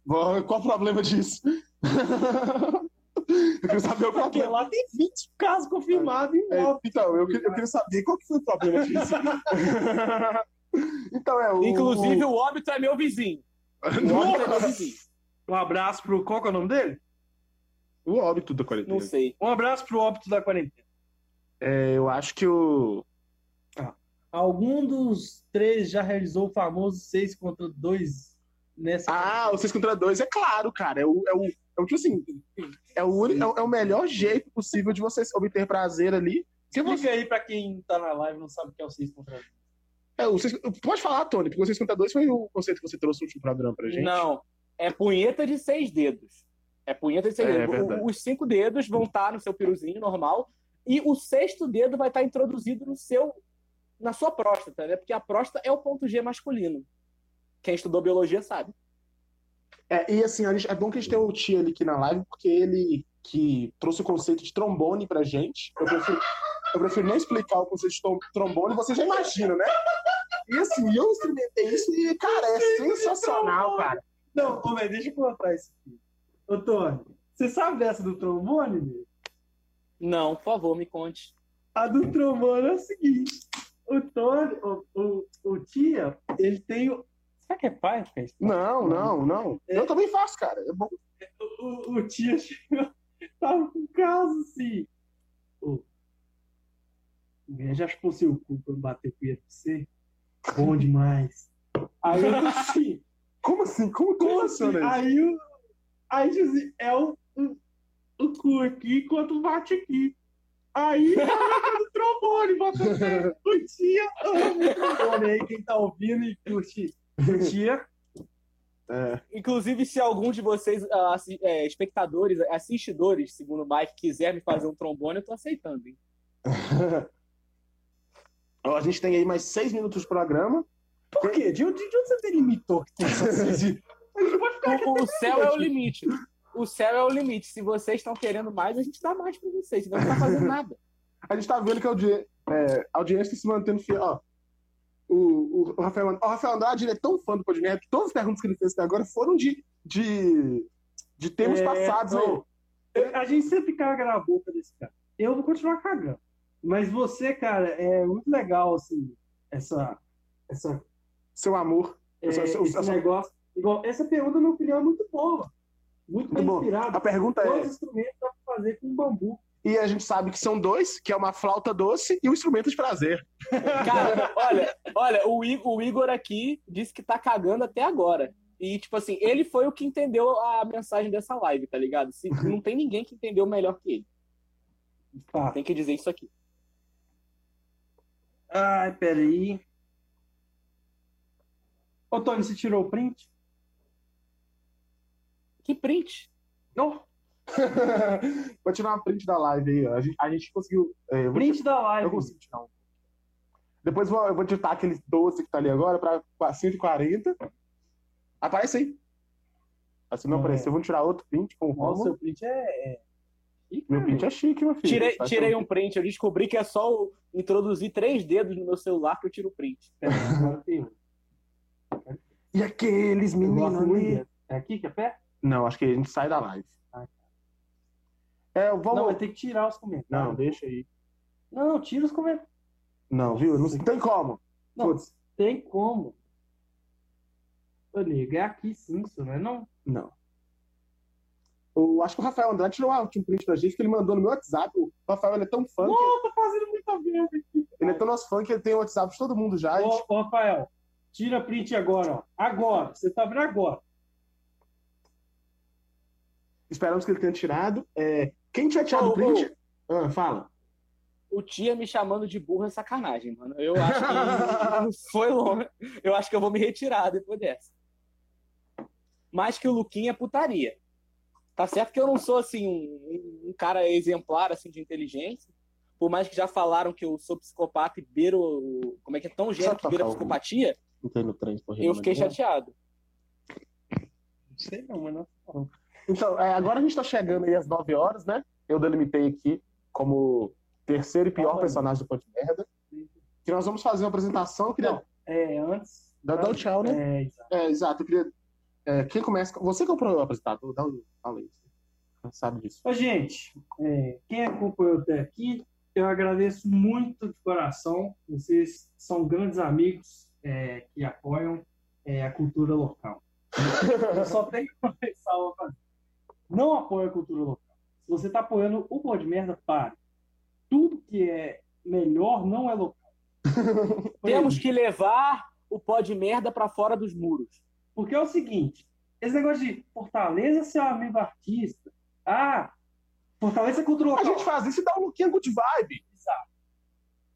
Qual o problema disso? eu queria saber o Porque lá tem 20 casos confirmados em é, Então, eu, eu queria saber qual que foi o problema disso. então, é o... Inclusive, o óbito é meu vizinho. O óbito é meu vizinho. Um abraço pro... Qual que é o nome dele? O óbito da quarentena. Não sei. Um abraço pro óbito da quarentena. É, eu acho que o. Ah, algum dos três já realizou o famoso 6 contra 2 nessa. Ah, o 6 contra 2 é claro, cara. É o, é o, é o tipo assim. É o, é o, é o melhor jeito possível de você obter prazer ali. Explica você... aí pra quem tá na live e não sabe o que é o 6 contra 2. É, o 6... Pode falar, Tony, porque o 6 contra 2 foi o conceito que você trouxe no último programa pra gente. Não, é punheta de seis dedos. É punheta de seis é, dedos. É os cinco dedos vão estar no seu piruzinho normal e o sexto dedo vai estar introduzido no seu na sua próstata, né? Porque a próstata é o ponto G masculino. Quem estudou biologia sabe. É, e assim, é bom que a gente tenha o Tia ali aqui na live, porque ele que trouxe o conceito de trombone pra gente. Eu prefiro, eu prefiro não explicar o conceito de trombone, você já imagina, né? E assim, eu experimentei isso e, cara, é sensacional, cara. Não, ô, deixa eu contar isso aqui. Ô, Tony, você sabe dessa do trombone? Meu? Não, por favor, me conte. A do trombone é o seguinte: o Tony, o, o, o Tia, ele tem. O... Será que é pai? Não, não, não. É... Eu também faço, cara. É bom. O, o, o Tia chegou, tava com caso assim. Ô, já chupou seu cu pra bater punheta pra você? Bom demais. Aí eu assim. Como assim? Como, como, como assim? Aí o Aí, tipo assim, é o, o, cu aqui enquanto bate aqui. Aí, o trombone, bota o curtia, amo o trombone. Aí, quem tá ouvindo e curte, curtia. É. Inclusive, se algum de vocês, uh, é, espectadores, assistidores, segundo o Mike, quiser me fazer um trombone, eu tô aceitando, hein? a gente tem aí mais seis minutos de programa. Por quê? De onde, de onde você delimitou que tem seis o, o céu é o limite. O céu é o limite. Se vocês estão querendo mais, a gente dá mais para vocês. Não está fazendo nada. A gente está vendo que a, audi é, audiência está se mantendo fiel. Ó, o, o, Rafael, o Rafael Andrade é tão fã do Podnet que todas as perguntas que ele fez até agora foram de, de, de temas é, passados. Não, a gente sempre caga na boca desse cara. Eu vou continuar cagando. Mas você, cara, é muito legal, assim, essa. essa seu amor. É, essa, esse essa, negócio. Igual, essa pergunta, na minha opinião, é muito boa. Muito, muito bem inspirada. A pergunta é. instrumentos dá para fazer com bambu? E a gente sabe que são dois, que é uma flauta doce e um instrumento de prazer. Cara, olha, olha, o, o Igor aqui disse que tá cagando até agora. E, tipo assim, ele foi o que entendeu a mensagem dessa live, tá ligado? Se, não tem ninguém que entendeu melhor que ele. Tá. Tem que dizer isso aqui. Ai, peraí. Ô, Tony, você tirou o print? Que print? Não. vou tirar uma print da live aí. A gente, a gente conseguiu. É, print da live. Eu consigo tirar um. Depois vou, eu vou digitar aquele doce que tá ali agora pra 140. Aparece aí. Assim não é. apareceu. Vou tirar outro print com o Nossa, seu print é. é meu print é chique, meu filho. Tirei, tirei um print. Eu descobri que é só introduzir três dedos no meu celular que eu tiro o print. e aqueles meninos ali. É aqui que é pé? Não, acho que a gente sai da live. É, vamos... Não, vai ter que tirar os comentários. Não, deixa aí. Não, tira os comentários. Não, viu? Não tem como. Não, Putz. tem como. Ô, nego, é aqui sim, isso não é não? Não. Eu acho que o Rafael Andrade tirou um print pra gente que ele mandou no meu WhatsApp. O Rafael ele é tão fã. Não, que... tô fazendo muita venda aqui. Ele é tão nosso fã que ele tem o WhatsApp de todo mundo já. Ô, gente... Rafael, tira print agora, ó. Agora. Você tá vendo agora. Esperamos que ele tenha tirado. É... Quem tinha tirado o print. Ah, fala. O tia me chamando de burro é sacanagem, mano. Eu acho que foi longe. Eu acho que eu vou me retirar depois dessa. Mais que o Luquinha é putaria. Tá certo que eu não sou, assim, um, um cara exemplar, assim, de inteligência. Por mais que já falaram que eu sou psicopata e beiro... Como é que é tão gênero que beira psicopatia? Eu fiquei chateado. Não sei não, mas não. Então, é, agora a gente tá chegando aí às 9 horas, né? Eu delimitei aqui como terceiro e pior personagem do Ponte Merda. Que nós vamos fazer uma apresentação. Eu queria... Não, é, antes. Dá, dá o tchau, né? É, exato. É, exato. Eu queria é, quem começa? Você que é o apresentador, dá um, fala sabe disso. Ô, gente, é, quem acompanhou até aqui, eu agradeço muito de coração. Vocês são grandes amigos é, que apoiam é, a cultura local. eu só tenho uma ressalva. Não apoia a cultura local. Se você está apoiando o pó de merda, pare. Tudo que é melhor não é local. Temos que levar o pó de merda para fora dos muros. Porque é o seguinte, esse negócio de Fortaleza ser amigo artista, ah, Fortaleza é cultura local. A gente faz isso e dá um lookinho good vibe. Exato.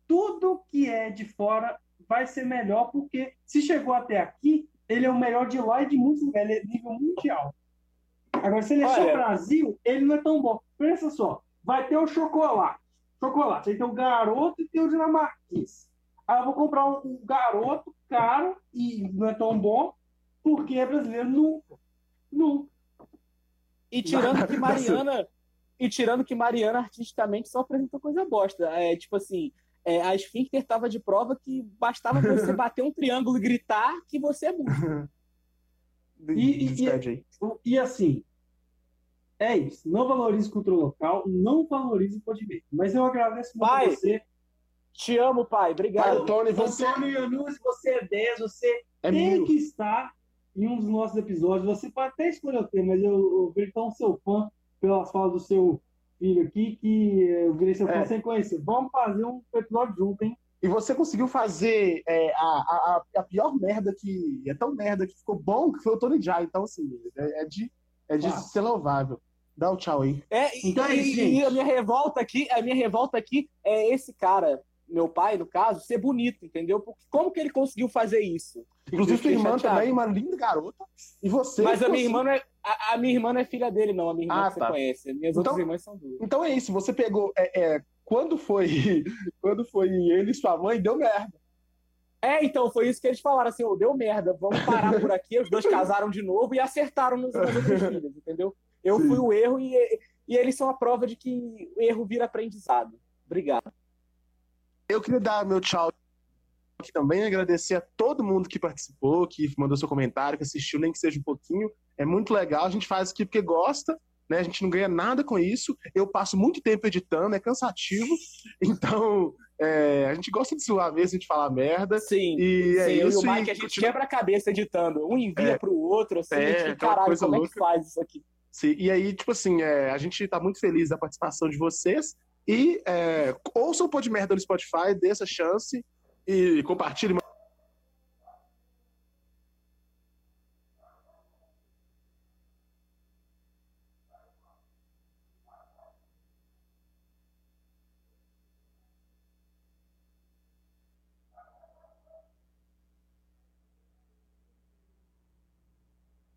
Tudo que é de fora vai ser melhor, porque se chegou até aqui, ele é o melhor de lá e de muitos lugares, ele é nível mundial. Agora, se ele é só Brasil, ele não é tão bom. Pensa só, vai ter o chocolate. Chocolate, aí tem o garoto e tem o dinamarquês. Aí eu vou comprar um garoto caro e não é tão bom, porque é brasileiro nunca. Nunca. E tirando que Mariana. e tirando que Mariana artisticamente só apresentou coisa bosta. É tipo assim. É, a Sphincter estava de prova que bastava você bater um triângulo e gritar que você é burro. e, e, e, e, assim, é isso. Não valorize cultura local, não valorize o Podimento. Mas eu agradeço muito pai, a você. Te amo, pai. Obrigado. Pai, Tony, você... Antônio Yanus, você é 10, você é tem mil. que estar em um dos nossos episódios. Você pode até escolher o tema, mas eu, eu vejo tão seu fã pelas falas do seu filho aqui, que eu virei seu fã é. sem conhecer. Vamos fazer um episódio junto, hein? E você conseguiu fazer é, a, a, a, pior merda que. É tão merda que ficou bom que foi o Tony Jai. Então, assim, é, é de, é de ah. ser louvável. Dá o um tchau aí. É, então, é e, e, a minha revolta aqui, a minha revolta aqui é esse cara meu pai, no caso, ser bonito, entendeu? Porque como que ele conseguiu fazer isso? Inclusive, sua irmã chateado. também, uma linda garota. E você. Mas a minha, irmã não é, a, a, minha irmã não é filha dele, não. A minha irmã ah, que tá. você conhece. Minhas então, outras irmãs são duas. Então é isso, você pegou. É, é, quando foi quando foi ele e sua mãe, deu merda. É, então, foi isso que eles falaram, assim, oh, deu merda, vamos parar por aqui, os dois casaram de novo e acertaram nos, nas outras filhas, entendeu? Eu Sim. fui o erro e, e eles são a prova de que o erro vira aprendizado. Obrigado. Eu queria dar meu tchau aqui também, agradecer a todo mundo que participou, que mandou seu comentário, que assistiu, nem que seja um pouquinho. É muito legal, a gente faz aqui porque gosta, né? A gente não ganha nada com isso. Eu passo muito tempo editando, é cansativo. Então, é, a gente gosta de zoar mesmo, de falar merda. Sim. E é sim, é isso. E o Mike, a gente quebra a cabeça editando. Um envia é, pro outro, assim, é, gente, caralho, como louca. é que faz isso aqui? Sim, e aí, tipo assim, é, a gente tá muito feliz da participação de vocês. E é, ouçam o Pô de Merda no Spotify, dê essa chance e compartilhe.